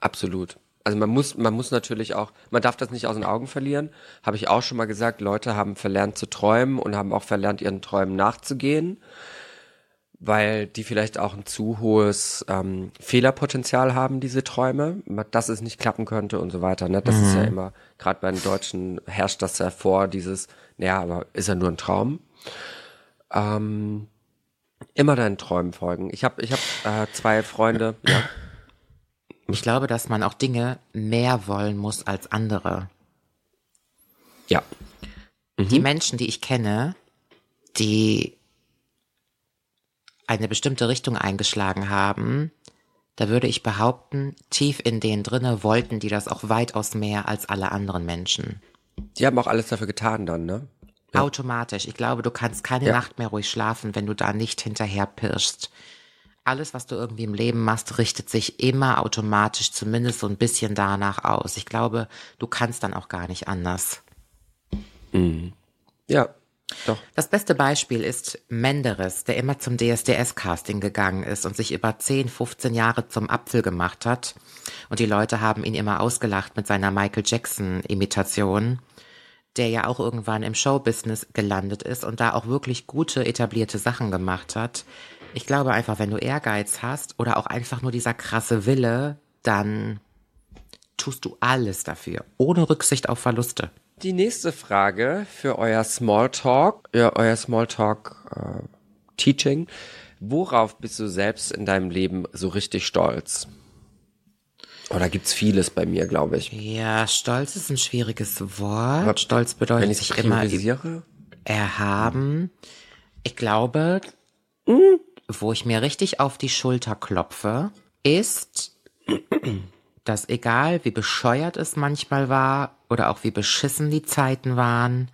absolut. Also man muss, man muss natürlich auch, man darf das nicht aus den Augen verlieren. Habe ich auch schon mal gesagt, Leute haben verlernt zu träumen und haben auch verlernt, ihren Träumen nachzugehen, weil die vielleicht auch ein zu hohes ähm, Fehlerpotenzial haben, diese Träume, dass es nicht klappen könnte und so weiter. Ne? Das ist ja immer, gerade bei den Deutschen herrscht das hervor, dieses, naja, aber ist ja nur ein Traum. Ähm, immer deinen Träumen folgen. Ich habe ich hab, äh, zwei Freunde, ja. Ich glaube, dass man auch Dinge mehr wollen muss als andere. Ja. Die Menschen, die ich kenne, die eine bestimmte Richtung eingeschlagen haben, da würde ich behaupten, tief in denen drinne wollten die das auch weitaus mehr als alle anderen Menschen. Die haben auch alles dafür getan dann, ne? Automatisch. Ich glaube, du kannst keine Ja. Nacht mehr ruhig schlafen, wenn du da nicht hinterher pirschst. Alles, was du irgendwie im Leben machst, richtet sich immer automatisch zumindest so ein bisschen danach aus. Ich glaube, du kannst dann auch gar nicht anders. Ja, doch. Das beste Beispiel ist Menderes, der immer zum DSDS-Casting gegangen ist und sich über 10, 15 Jahre zum Apfel gemacht hat. Und die Leute haben ihn immer ausgelacht mit seiner Michael Jackson-Imitation, der ja auch irgendwann im Showbusiness gelandet ist und da auch wirklich gute, etablierte Sachen gemacht hat. Ich glaube einfach, wenn du Ehrgeiz hast oder auch einfach nur dieser krasse Wille, dann tust du alles dafür, ohne Rücksicht auf Verluste. Die nächste Frage für euer Smalltalk, ja, euer Smalltalk äh, Teaching. Worauf bist du selbst in deinem Leben so richtig stolz? Oh, da gibt's vieles bei mir, glaube ich. Ja, Stolz ist ein schwieriges Wort. Aber Stolz Wenn bedeutet ich sich immer erhaben. Ich glaube, wo ich mir richtig auf die Schulter klopfe, ist, dass egal wie bescheuert es manchmal war oder auch wie beschissen die Zeiten waren,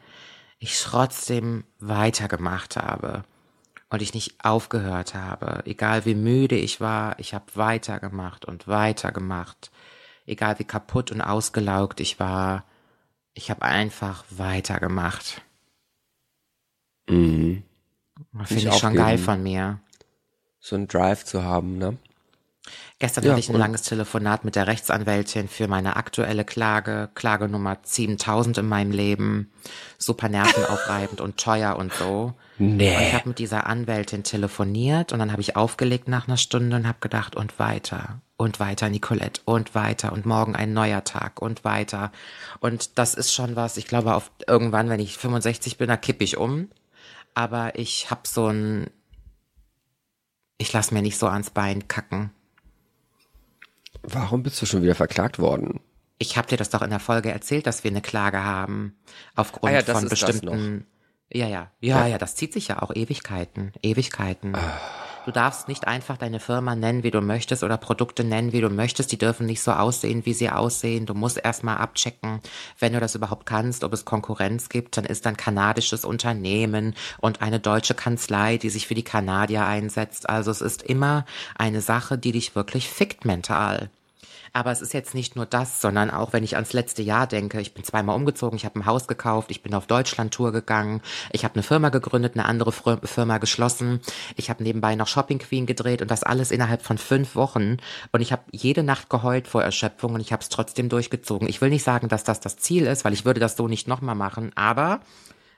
ich trotzdem weitergemacht habe und ich nicht aufgehört habe. Egal wie müde ich war, ich habe weitergemacht und weitergemacht. Egal wie kaputt und ausgelaugt ich war, ich habe einfach weitergemacht. Mhm. Finde Nicht ich schon geil von mir. so ein Drive zu haben, ne? Gestern Ja, hatte ich ein langes Telefonat mit der Rechtsanwältin für meine aktuelle Klage, Klage Nummer 7000 in meinem Leben. Super nervenaufreibend und teuer und so. Nee. Und ich habe mit dieser Anwältin telefoniert und dann habe ich aufgelegt nach einer Stunde und habe gedacht, und weiter, und weiter, Nicolette, und weiter, und morgen ein neuer Tag, und weiter. Und das ist schon was, ich glaube, auf irgendwann, wenn ich 65 bin, da kipp ich um. Aber ich habe so ein, ich lass mir nicht so ans Bein kacken. Warum bist du schon wieder verklagt worden? Ich habe dir das doch in der Folge erzählt, dass wir eine Klage haben aufgrund Ah ja, das von ist das bestimmten. Ja, ja, ja, ja, das zieht sich ja auch Ewigkeiten, Ewigkeiten. Ah. Du darfst nicht einfach deine Firma nennen, wie du möchtest, oder Produkte nennen, wie du möchtest. Die dürfen nicht so aussehen, wie sie aussehen. Du musst erstmal abchecken, wenn du das überhaupt kannst, ob es Konkurrenz gibt. Dann ist ein kanadisches Unternehmen und eine deutsche Kanzlei, die sich für die Kanadier einsetzt. Also es ist immer eine Sache, die dich wirklich fickt mental. Aber es ist jetzt nicht nur das, sondern auch, wenn ich ans letzte Jahr denke, ich bin zweimal umgezogen, ich habe ein Haus gekauft, ich bin auf Deutschland-Tour gegangen, ich habe eine Firma gegründet, eine andere Fir- Firma geschlossen, ich habe nebenbei noch Shopping Queen gedreht und das alles innerhalb von fünf Wochen. Und ich habe jede Nacht geheult vor Erschöpfung und ich habe es trotzdem durchgezogen. Ich will nicht sagen, dass das das Ziel ist, weil ich würde das so nicht nochmal machen, aber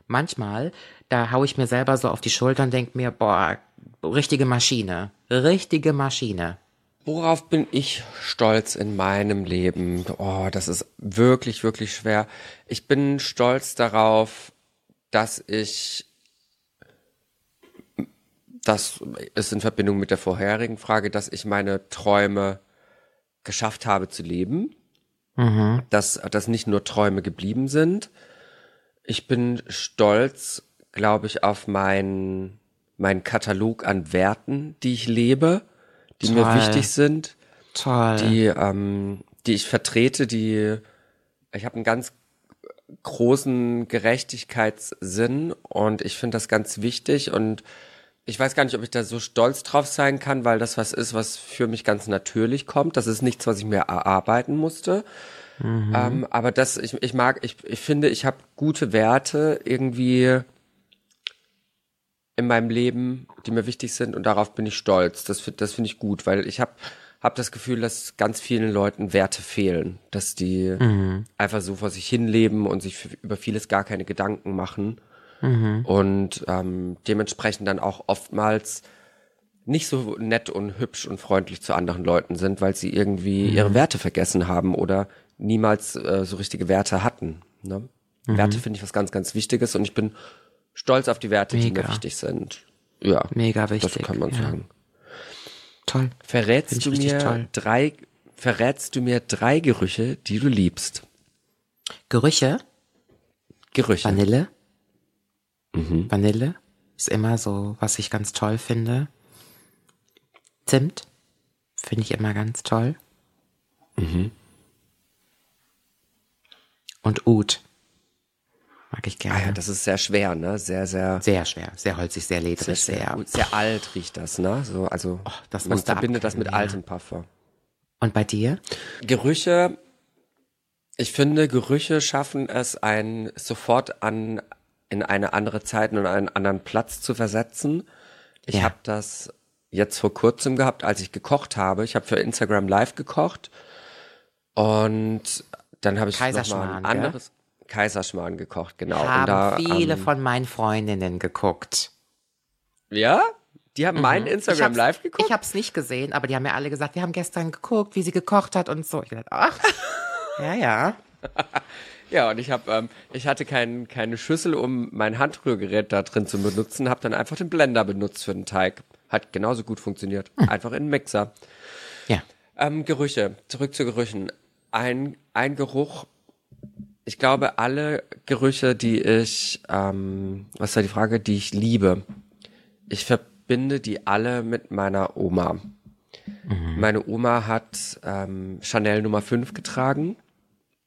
manchmal, da hau ich mir selber so auf die Schulter und denk mir, boah, richtige Maschine, richtige Maschine. Worauf bin ich stolz in meinem Leben? Oh, das ist wirklich, wirklich schwer. Ich bin stolz darauf, dass ich, das ist in Verbindung mit der vorherigen Frage, dass ich meine Träume geschafft habe zu leben. Dass, dass nicht nur Träume geblieben sind. Ich bin stolz, glaube ich, auf meinen, meinen Katalog an Werten, die ich lebe, die mir Toll. wichtig sind Toll. die, ähm, die ich vertrete, die ich habe ein ganz großen Gerechtigkeitssinn und ich finde das ganz wichtig und ich weiß gar nicht, ob ich da so stolz drauf sein kann, weil das was ist, was für mich ganz natürlich kommt. Das ist nichts, was ich mir erarbeiten musste. Mhm. Ähm, aber das, ich, ich mag, ich, ich finde, ich habe gute Werte irgendwie in meinem Leben, die mir wichtig sind und darauf bin ich stolz. Das, das finde ich gut, weil ich habe hab das Gefühl, dass ganz vielen Leuten Werte fehlen, dass die mhm. einfach so vor sich hinleben und sich für, über vieles gar keine Gedanken machen mhm. und ähm, dementsprechend dann auch oftmals nicht so nett und hübsch und freundlich zu anderen Leuten sind, weil sie irgendwie mhm. ihre Werte vergessen haben oder niemals äh, so richtige Werte hatten. Ne? Mhm. Werte finde ich was ganz, ganz Wichtiges und ich bin stolz auf die Werte, Mega. die mir wichtig sind. Ja. Mega wichtig. Das kann man ja. sagen. Toll. Verrätst du mir toll. drei, verrätst du mir drei Gerüche, die du liebst? Gerüche? Gerüche. Vanille. Mhm. Vanille ist immer so, was ich ganz toll finde. Zimt finde ich immer ganz toll. Mhm. Und Oud. Mag ich gerne. Ah ja, das ist sehr schwer, ne? Sehr, sehr. Sehr schwer, sehr holzig, sehr ledrig, sehr. Sehr, sehr, alt riecht das, ne? So, also, oh, das man verbindet das mit ja. altem Parfum. Und bei dir? Gerüche. Ich finde, Gerüche schaffen es, einen sofort an in eine andere Zeit und einen anderen Platz zu versetzen. Ich ja. habe das jetzt vor kurzem gehabt, als ich gekocht habe. Ich habe für Instagram Live gekocht und dann habe ich noch mal ein anderes. Gell? Kaiserschmarrn gekocht, genau. Haben da, viele ähm, von meinen Freundinnen geguckt. Ja? Die haben mhm. meinen Instagram live geguckt? Ich habe es nicht gesehen, aber die haben mir alle gesagt, wir haben gestern geguckt, wie sie gekocht hat und so. Ich dachte, ach, *laughs* ja, ja. ja, und ich habe, ähm, ich hatte kein, keine Schüssel, um mein Handrührgerät da drin zu benutzen, habe dann einfach den Blender benutzt für den Teig. Hat genauso gut funktioniert. Hm. Einfach in den Mixer. Ja. Ähm, Gerüche, zurück zu Gerüchen. Ein, ein Geruch, ich glaube, alle Gerüche, die ich, ähm, was war die Frage, die ich liebe, ich verbinde die alle mit meiner Oma. Mhm. Meine Oma hat ähm, Chanel Nummer 5 getragen.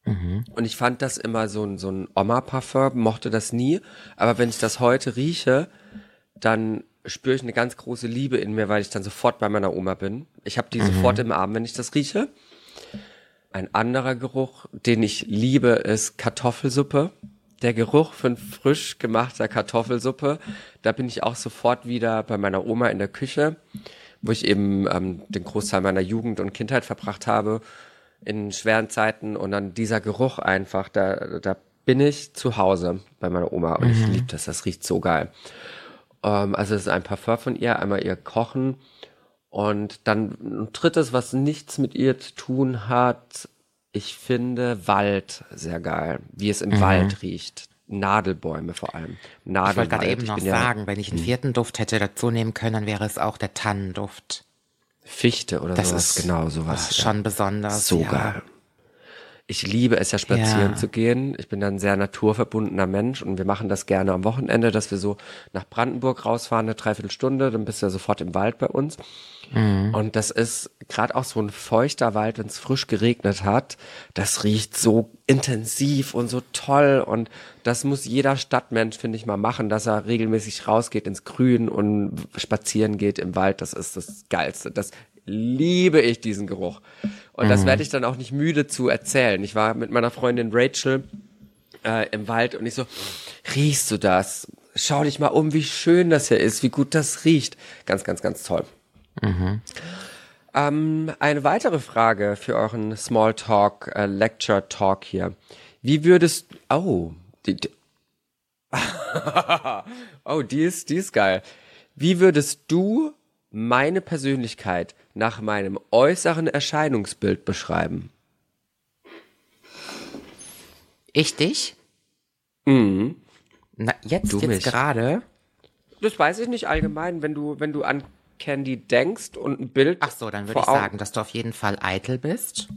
Mhm. Und ich fand das immer so ein, so ein Oma-Parfum, mochte das nie. Aber wenn ich das heute rieche, dann spüre ich eine ganz große Liebe in mir, weil ich dann sofort bei meiner Oma bin. Ich habe die mhm. sofort im Arm, wenn ich das rieche. Ein anderer Geruch, den ich liebe, ist Kartoffelsuppe. Der Geruch von frisch gemachter Kartoffelsuppe. Da bin ich auch sofort wieder bei meiner Oma in der Küche, wo ich eben ähm, den Großteil meiner Jugend und Kindheit verbracht habe in schweren Zeiten und dann dieser Geruch einfach, da, da bin ich zu Hause bei meiner Oma und mhm. ich liebe das, das riecht so geil. Ähm, also es ist ein Parfum von ihr, einmal ihr Kochen und dann ein drittes, was nichts mit ihr zu tun hat, ich finde Wald sehr geil, wie es im mhm. Wald riecht. Nadelbäume vor allem. Nadelwald. Ich wollte gerade eben noch sagen, ja, wenn ich einen vierten Duft hätte dazu nehmen können, dann wäre es auch der Tannenduft. Fichte oder das sowas, ist, genau sowas. Schon ja. besonders. So ja. geil. Ich liebe es ja spazieren ja. zu gehen. Ich bin ein sehr naturverbundener Mensch und wir machen das gerne am Wochenende, dass wir so nach Brandenburg rausfahren, eine Dreiviertelstunde, dann bist du ja sofort im Wald bei uns. Mhm. Und das ist gerade auch so ein feuchter Wald, wenn es frisch geregnet hat. Das riecht so intensiv und so toll und das muss jeder Stadtmensch, finde ich, mal machen, dass er regelmäßig rausgeht ins Grün und spazieren geht im Wald. Das ist das Geilste. Das liebe ich diesen Geruch. Und mhm. das werde ich dann auch nicht müde zu erzählen. Ich war mit meiner Freundin Rachel äh, im Wald und ich so, riechst du das? Schau dich mal um, wie schön das hier ist, wie gut das riecht. Ganz, ganz, ganz toll. Mhm. Ähm, eine weitere Frage für euren Smalltalk, äh, Lecture Talk hier. Wie würdest, oh, die, die *laughs* oh, die ist, die ist geil. Wie würdest du meine Persönlichkeit nach meinem äußeren Erscheinungsbild beschreiben? Ich dich? Mhm. Na, jetzt, du jetzt gerade? Das weiß ich nicht allgemein, wenn du, wenn du an Candy denkst und ein Bild. Ach so, dann würde ich sagen, dass du auf jeden Fall eitel bist.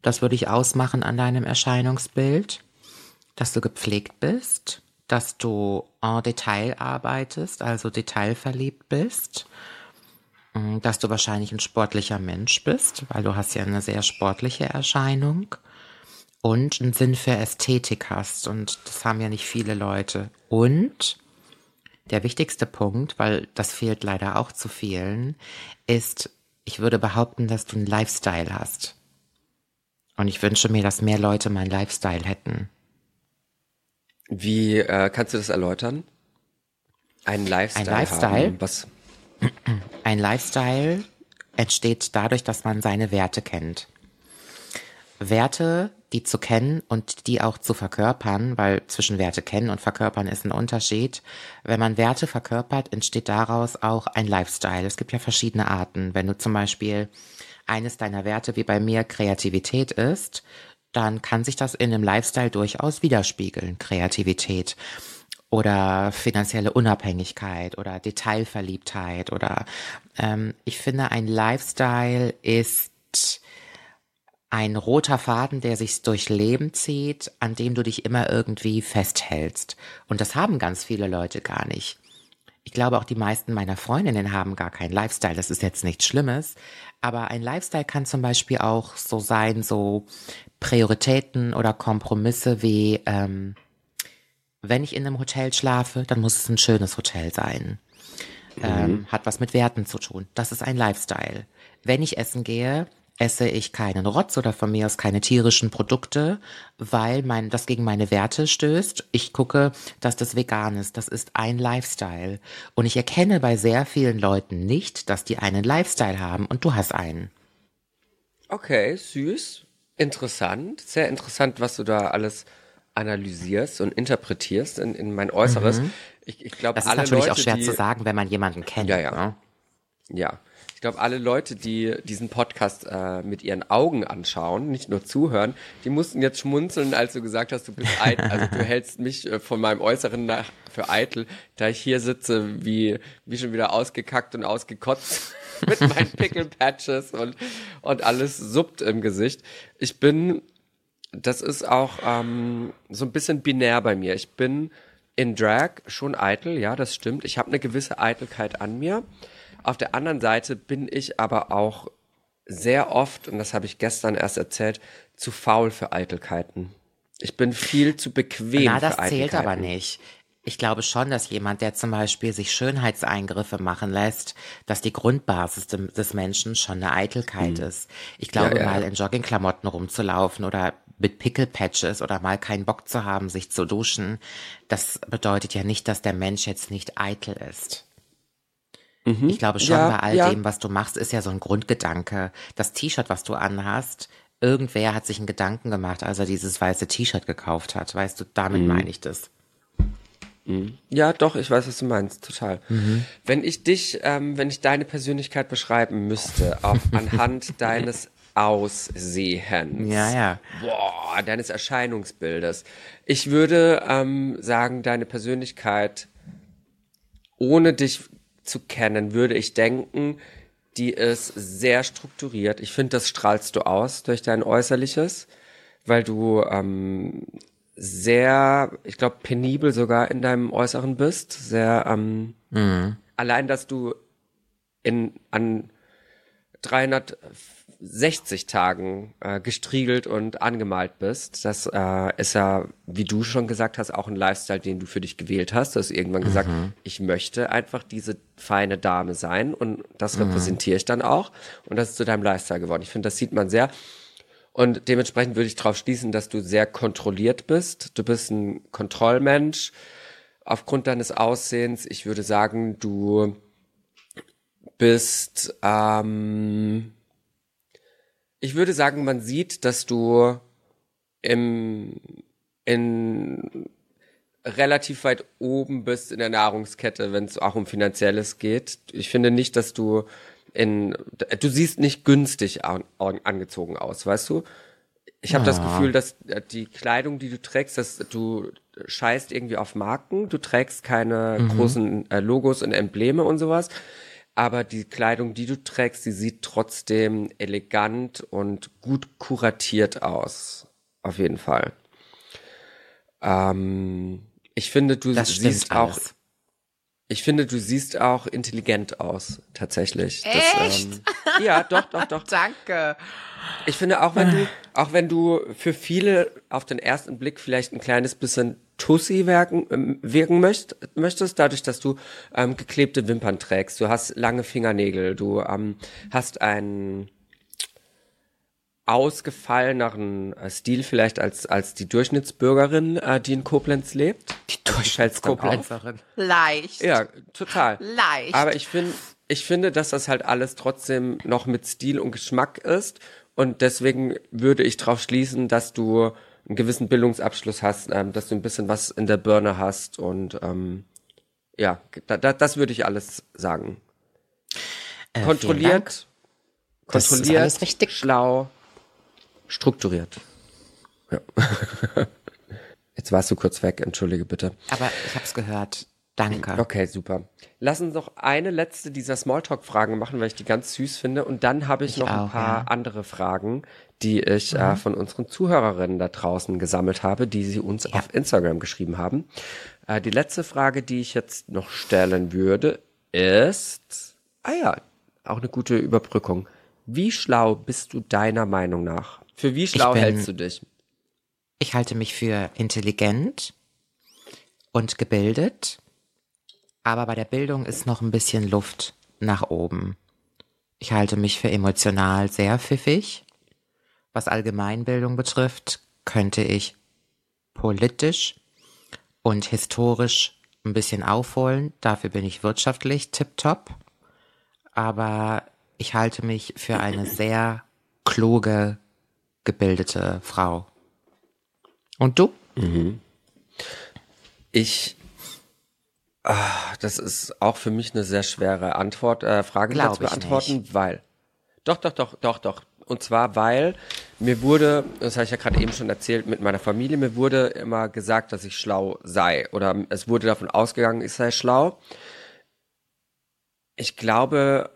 Das würde ich ausmachen an deinem Erscheinungsbild. Dass du gepflegt bist. Dass du en Detail arbeitest, also detailverliebt bist dass du wahrscheinlich ein sportlicher Mensch bist, weil du hast ja eine sehr sportliche Erscheinung. und einen Sinn für Ästhetik hast. Und das haben ja nicht viele Leute. Und der wichtigste Punkt, weil das fehlt leider auch zu vielen, ist, ich würde behaupten, dass du einen Lifestyle hast. Und ich wünsche mir, dass mehr Leute meinen Lifestyle hätten. Wie äh, kannst du das erläutern? Ein Lifestyle. Ein Lifestyle? Haben. Was? Ein Lifestyle entsteht dadurch, dass man seine Werte kennt. Werte, die zu kennen und die auch zu verkörpern, weil zwischen Werte kennen und verkörpern ist ein Unterschied. Wenn man Werte verkörpert, entsteht daraus auch ein Lifestyle. Es gibt ja verschiedene Arten. Wenn du zum Beispiel eines deiner Werte wie bei mir Kreativität ist, dann kann sich das in einem Lifestyle durchaus widerspiegeln. Kreativität oder finanzielle Unabhängigkeit oder Detailverliebtheit oder ähm, ich finde ein Lifestyle ist ein roter Faden, der sich durchs Leben zieht, an dem du dich immer irgendwie festhältst. Und das haben ganz viele Leute gar nicht. Ich glaube, auch die meisten meiner Freundinnen haben gar keinen Lifestyle. Das ist jetzt nichts Schlimmes. Aber ein Lifestyle kann zum Beispiel auch so sein, so Prioritäten oder Kompromisse wie, ähm, wenn ich in einem Hotel schlafe, dann muss es ein schönes Hotel sein. Ähm, hat was mit Werten zu tun. Das ist ein Lifestyle. Wenn ich essen gehe, esse ich keinen Rotz oder von mir aus keine tierischen Produkte, weil mein, das gegen meine Werte stößt. Ich gucke, dass das vegan ist. Das ist ein Lifestyle. Und ich erkenne bei sehr vielen Leuten nicht, dass die einen Lifestyle haben und du hast einen. Okay, süß. Interessant. Sehr interessant, was du da alles analysierst und interpretierst in, in mein Äußeres. Ich, ich glaube, Das ist alle natürlich Leute, auch schwer die, zu sagen, wenn man jemanden kennt. Ja, ja. Ne? Ja. Ich glaube, alle Leute, die diesen Podcast äh, mit ihren Augen anschauen, nicht nur zuhören, die mussten jetzt schmunzeln, als du gesagt hast, du bist *laughs* eitel, also du hältst mich äh, von meinem Äußeren nach für eitel, da ich hier sitze, wie, wie schon wieder ausgekackt und ausgekotzt *laughs* mit meinen *laughs* Pickelpatches und, und alles suppt im Gesicht. Ich bin, das ist auch ähm, so ein bisschen binär bei mir. Ich bin in Drag schon eitel, ja, das stimmt. Ich habe eine gewisse Eitelkeit an mir. Auf der anderen Seite bin ich aber auch sehr oft, und das habe ich gestern erst erzählt, zu faul für Eitelkeiten. Ich bin viel zu bequem Na, das für zählt aber nicht. Ich glaube schon, dass jemand, der zum Beispiel sich Schönheitseingriffe machen lässt, dass die Grundbasis des Menschen schon eine Eitelkeit ist. Ich glaube. Ja, ja, mal in Joggingklamotten rumzulaufen oder mit Pickelpatches oder mal keinen Bock zu haben, sich zu duschen, das bedeutet ja nicht, dass der Mensch jetzt nicht eitel ist. Ich glaube schon, Mhm. Ja, bei all ja. dem, was du machst, ist ja so ein Grundgedanke. Das T-Shirt, was du anhast, irgendwer hat sich einen Gedanken gemacht, als er dieses weiße T-Shirt gekauft hat. Weißt du, damit Mhm. meine ich das. Ja, doch, ich weiß, was du meinst, total. Wenn ich dich, ähm, wenn ich deine Persönlichkeit beschreiben müsste, auf, *laughs* anhand deines Aussehens, Ja, ja. boah, deines Erscheinungsbildes, ich würde ähm, sagen, deine Persönlichkeit, ohne dich zu kennen, würde ich denken, die ist sehr strukturiert. Ich finde, das strahlst du aus durch dein Äußerliches, weil du ähm, sehr, ich glaube, penibel sogar in deinem Äußeren bist. Sehr, ähm, allein, dass du in, an 360 Tagen äh, gestriegelt und angemalt bist, das äh, ist ja, wie du schon gesagt hast, auch ein Lifestyle, den du für dich gewählt hast. Du hast irgendwann gesagt, ich möchte einfach diese feine Dame sein und das repräsentiere ich dann auch. Und das ist zu deinem Lifestyle geworden. Ich finde, das sieht man sehr. Und dementsprechend würde ich darauf schließen, dass du sehr kontrolliert bist. Du bist ein Kontrollmensch aufgrund deines Aussehens. Ich würde sagen, du bist, ähm, ich würde sagen, man sieht, dass du im, in relativ weit oben bist in der Nahrungskette, wenn es auch um Finanzielles geht. Ich finde nicht, dass du in, du siehst nicht günstig an, an, angezogen aus, weißt du? Ich habe das Gefühl, dass äh, die Kleidung, die du trägst, dass du scheißt irgendwie auf Marken, du trägst keine großen äh, Logos und Embleme und sowas, aber die Kleidung, die du trägst, die sieht trotzdem elegant und gut kuratiert aus, auf jeden Fall. Ähm, ich finde, du Das siehst auch alles. ich finde, du siehst auch intelligent aus, tatsächlich. Das, Echt? ähm, Ja, doch, doch, doch. *laughs* Danke. Ich finde, auch wenn du, auch wenn du für viele auf den ersten Blick vielleicht ein kleines bisschen Tussi wirken, ähm, wirken möcht, möchtest, dadurch, dass du ähm, geklebte Wimpern trägst, du hast lange Fingernägel, du ähm, hast einen ausgefalleneren äh, Stil vielleicht als, als die Durchschnittsbürgerin, äh, die in Koblenz lebt. Die. Durchschnittskoblenzerin. Leicht. Ja, total. Leicht. Aber ich finde, ich finde, dass das halt alles trotzdem noch mit Stil und Geschmack ist. Und deswegen würde ich darauf schließen, dass du einen gewissen Bildungsabschluss hast, ähm, dass du ein bisschen was in der Birne hast und ähm, ja, da, da, das würde ich alles sagen. Äh. Kontrolliert, Das ist kontrolliert, alles richtig. schlau, strukturiert. Ja. *laughs* Jetzt warst du kurz weg, entschuldige bitte. Aber ich hab's gehört. Danke. Okay, super. Lass uns noch eine letzte dieser Smalltalk-Fragen machen, weil ich die ganz süß finde. Und dann habe ich, Ich noch ein auch, paar ja. andere Fragen, die ich äh, von unseren Zuhörerinnen da draußen gesammelt habe, die sie uns auf Instagram geschrieben haben. Äh, die letzte Frage, die ich jetzt noch stellen würde, ist, ah ja, auch eine gute Überbrückung. Wie schlau bist du deiner Meinung nach? Für wie schlau bin- hältst du dich? Ich halte mich für intelligent und gebildet, aber bei der Bildung ist noch ein bisschen Luft nach oben. Ich halte mich für emotional sehr pfiffig. Was Allgemeinbildung betrifft, könnte ich politisch und historisch ein bisschen aufholen. Dafür bin ich wirtschaftlich tipptopp. Aber ich halte mich für eine sehr kluge, gebildete Frau. Und du? Ich, ah, das ist auch für mich eine sehr schwere Antwort, äh, Frage Glaub zu beantworten, weil, doch, doch, doch, doch, doch. Und zwar, weil mir wurde, das habe ich ja gerade eben schon erzählt, mit meiner Familie, mir wurde immer gesagt, dass ich schlau sei. Oder es wurde davon ausgegangen, ich sei schlau. Ich glaube,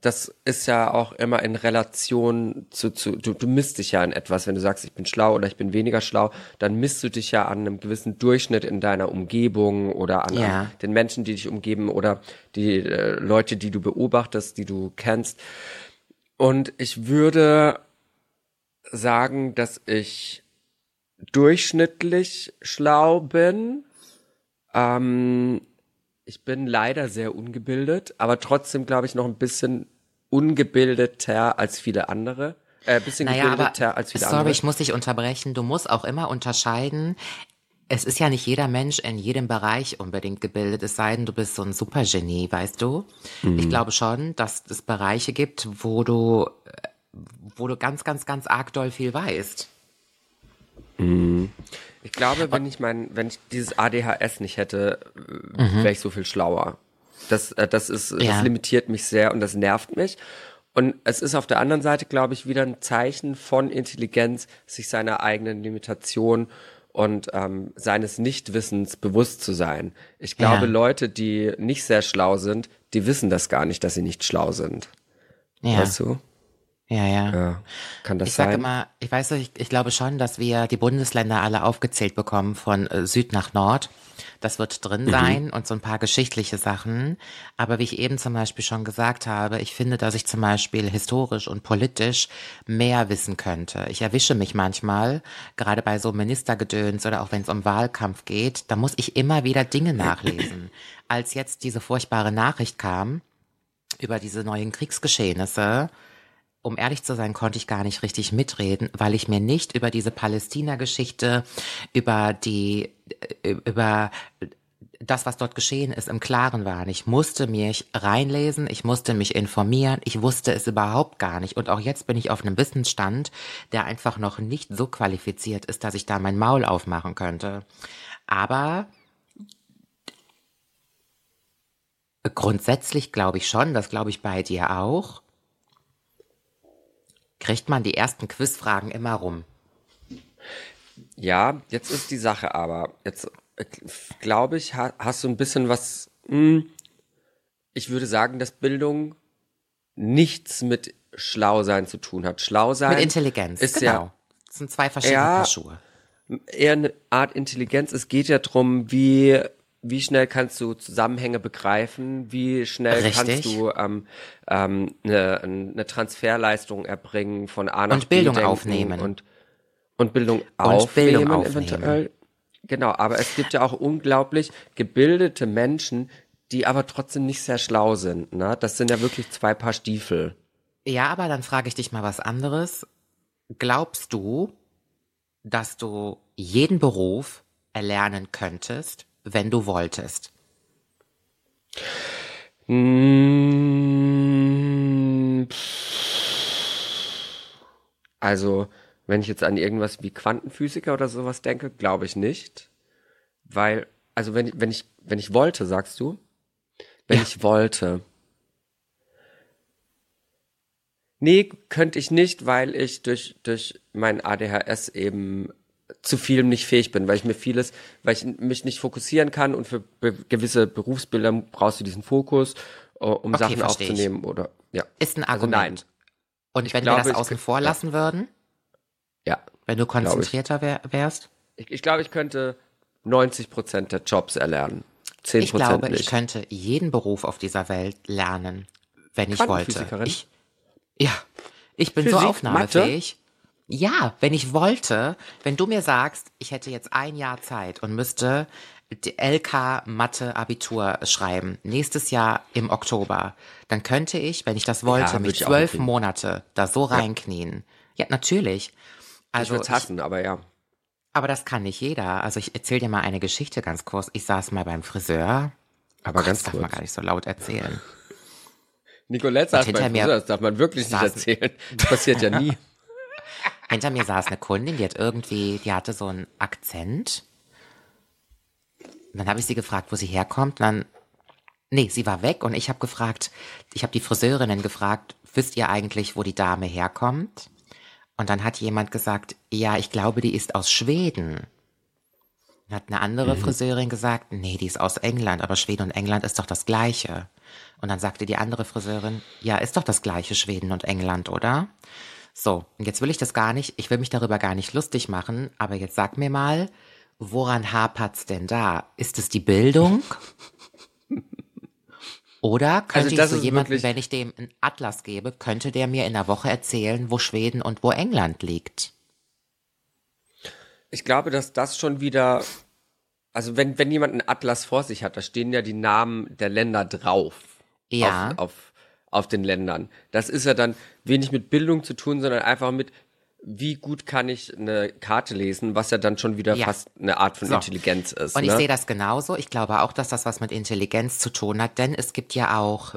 das ist ja auch immer in Relation zu, zu du, du misst dich ja an etwas. Wenn du sagst, ich bin schlau oder ich bin weniger schlau, dann misst du dich ja an einem gewissen Durchschnitt in deiner Umgebung oder an, Ja. an den Menschen, die dich umgeben oder die äh, Leute, die du beobachtest, die du kennst. Und ich würde sagen, dass ich durchschnittlich schlau bin. Ähm, ich bin leider sehr ungebildet, aber trotzdem glaube ich noch ein bisschen ungebildeter als viele andere. Äh, ein bisschen Naja, aber gebildeter als viele sorry, andere. ich muss dich unterbrechen. Du musst auch immer unterscheiden. Es ist ja nicht jeder Mensch in jedem Bereich unbedingt gebildet, es sei denn, du bist so ein Supergenie, weißt du? Mhm. Ich glaube schon, dass es Bereiche gibt, wo du, äh, wo du ganz, ganz, ganz arg doll viel weißt. Ich glaube, wenn ich mein, wenn ich dieses ADHS nicht hätte, wäre ich so viel schlauer. Das, äh, das ist, das Ja. limitiert mich sehr und das nervt mich. Und es ist auf der anderen Seite, glaube ich, wieder ein Zeichen von Intelligenz, sich seiner eigenen Limitation und ähm, seines Nichtwissens bewusst zu sein. Ich glaube, Ja. Leute, die nicht sehr schlau sind, die wissen das gar nicht, dass sie nicht schlau sind. Ja, Weißt du? Ja, ja. Ja. Kann das Ich sage sein? immer, ich weiß, ich, ich glaube schon, dass wir die Bundesländer alle aufgezählt bekommen von äh, Süd nach Nord. Das wird drin Mhm. sein und so ein paar geschichtliche Sachen. Aber wie ich eben zum Beispiel schon gesagt habe, ich finde, dass ich zum Beispiel historisch und politisch mehr wissen könnte. Ich erwische mich manchmal, gerade bei so Ministergedöns oder auch wenn es um Wahlkampf geht, da muss ich immer wieder Dinge nachlesen. Als jetzt diese furchtbare Nachricht kam über diese neuen Kriegsgeschehnisse, um ehrlich zu sein, konnte ich gar nicht richtig mitreden, weil ich mir nicht über diese Palästina-Geschichte, über die, äh, über das, was dort geschehen ist, im Klaren war. Ich musste mich reinlesen, ich musste mich informieren, ich wusste es überhaupt gar nicht. Und auch jetzt bin ich auf einem Wissensstand, der einfach noch nicht so qualifiziert ist, dass ich da mein Maul aufmachen könnte. Aber grundsätzlich glaube ich schon, das glaube ich bei dir auch, kriegt man die ersten Quizfragen immer rum. Ja, jetzt ist die Sache aber, jetzt äh, glaube ich, ha, hast du ein bisschen was, mh, ich würde sagen, dass Bildung nichts mit Schlausein zu tun hat. Schlausein Mit Intelligenz, ist genau. Das sind zwei verschiedene Ja. Paar Schuhe. ja eher eine Art Intelligenz. Es geht ja drum, wie wie schnell kannst du Zusammenhänge begreifen, wie schnell Richtig. kannst du ähm, ähm, eine, eine Transferleistung erbringen von A nach Und Bildung B denken aufnehmen. und und Bildung Und aufnehmen, Bildung aufnehmen. eventuell. Genau, aber es gibt ja auch unglaublich gebildete Menschen, die aber trotzdem nicht sehr schlau sind. Ne? Das sind ja wirklich zwei Paar Stiefel. Ja, aber dann frage ich dich mal was anderes. Glaubst du, dass du jeden Beruf erlernen könntest, wenn du wolltest? Mm, Also, wenn ich jetzt an irgendwas wie Quantenphysiker oder sowas denke, glaube ich nicht. Weil, also wenn, ich- wenn ich, wenn ich wollte, sagst du? Wenn Ja. ich wollte. Nee, könnte ich nicht, weil ich durch, durch mein ADHS eben zu vielem nicht fähig bin, weil ich mir vieles, weil ich mich nicht fokussieren kann und für be gewisse Berufsbilder brauchst du diesen Fokus, äh, um Okay, Sachen versteh ich. aufzunehmen oder, ja. Ist ein Also Argument. nein. Und wenn glaube, wir das ich außen vor ja. lassen würden, Ja. wenn du ich. konzentrierter wär, wärst? Ich, ich glaube, ich könnte 90 Prozent der Jobs erlernen. 10 Ich glaube, nicht. ich könnte jeden Beruf auf dieser Welt lernen, wenn ich wollte. Ich, ja, ich bin so aufnahmefähig. Ja, wenn ich wollte, wenn du mir sagst, ich hätte jetzt ein Jahr Zeit und müsste die LK Mathe Abitur schreiben, nächstes Jahr im Oktober, dann könnte ich, wenn ich das wollte, würd mich ich zwölf. Monate da so reinknien. Ja, natürlich. ich Also würde es hassen, aber ja. aber das kann nicht jeder. Also ich erzähle dir mal eine Geschichte ganz kurz. Ich saß mal beim Friseur. Aber ganz das darf man kurz. gar nicht so laut erzählen. *laughs* Nicolette sagt hinter beim Friseur, das darf man wirklich nicht erzählen. Das passiert ja *laughs* nie. Hinter mir saß eine Kundin, die hat irgendwie, die hatte so einen Akzent. Und dann habe ich sie gefragt, wo sie herkommt. Und dann, nee, sie war weg und ich habe gefragt, ich habe die Friseurinnen gefragt, wisst ihr eigentlich, wo die Dame herkommt? Und dann hat jemand gesagt, ja, ich glaube, die ist aus Schweden. Dann hat eine andere Friseurin gesagt, nee, die ist aus England, aber Schweden und England ist doch das Gleiche. Und dann sagte die andere Friseurin, ja, ist doch das Gleiche Schweden und England, oder? So, und jetzt will ich das gar nicht, ich will mich darüber gar nicht lustig machen, aber jetzt sag mir mal, woran hapert's denn da? Ist es die Bildung? *laughs* Oder könnte Also das ich so jemanden, wenn ich dem einen Atlas gebe, könnte der mir in der Woche erzählen, wo Schweden und wo England liegt? Ich glaube, dass das schon wieder, also wenn, wenn jemand einen Atlas vor sich hat, da stehen ja die Namen der Länder drauf. Ja. Auf, auf, auf den Ländern. Das ist ja dann wenig mit Bildung zu tun, sondern einfach mit, wie gut kann ich eine Karte lesen, was ja dann schon wieder Ja. fast eine Art von So. Intelligenz ist. Und ich ne? sehe das genauso. Ich glaube auch, dass das was mit Intelligenz zu tun hat, denn es gibt ja auch,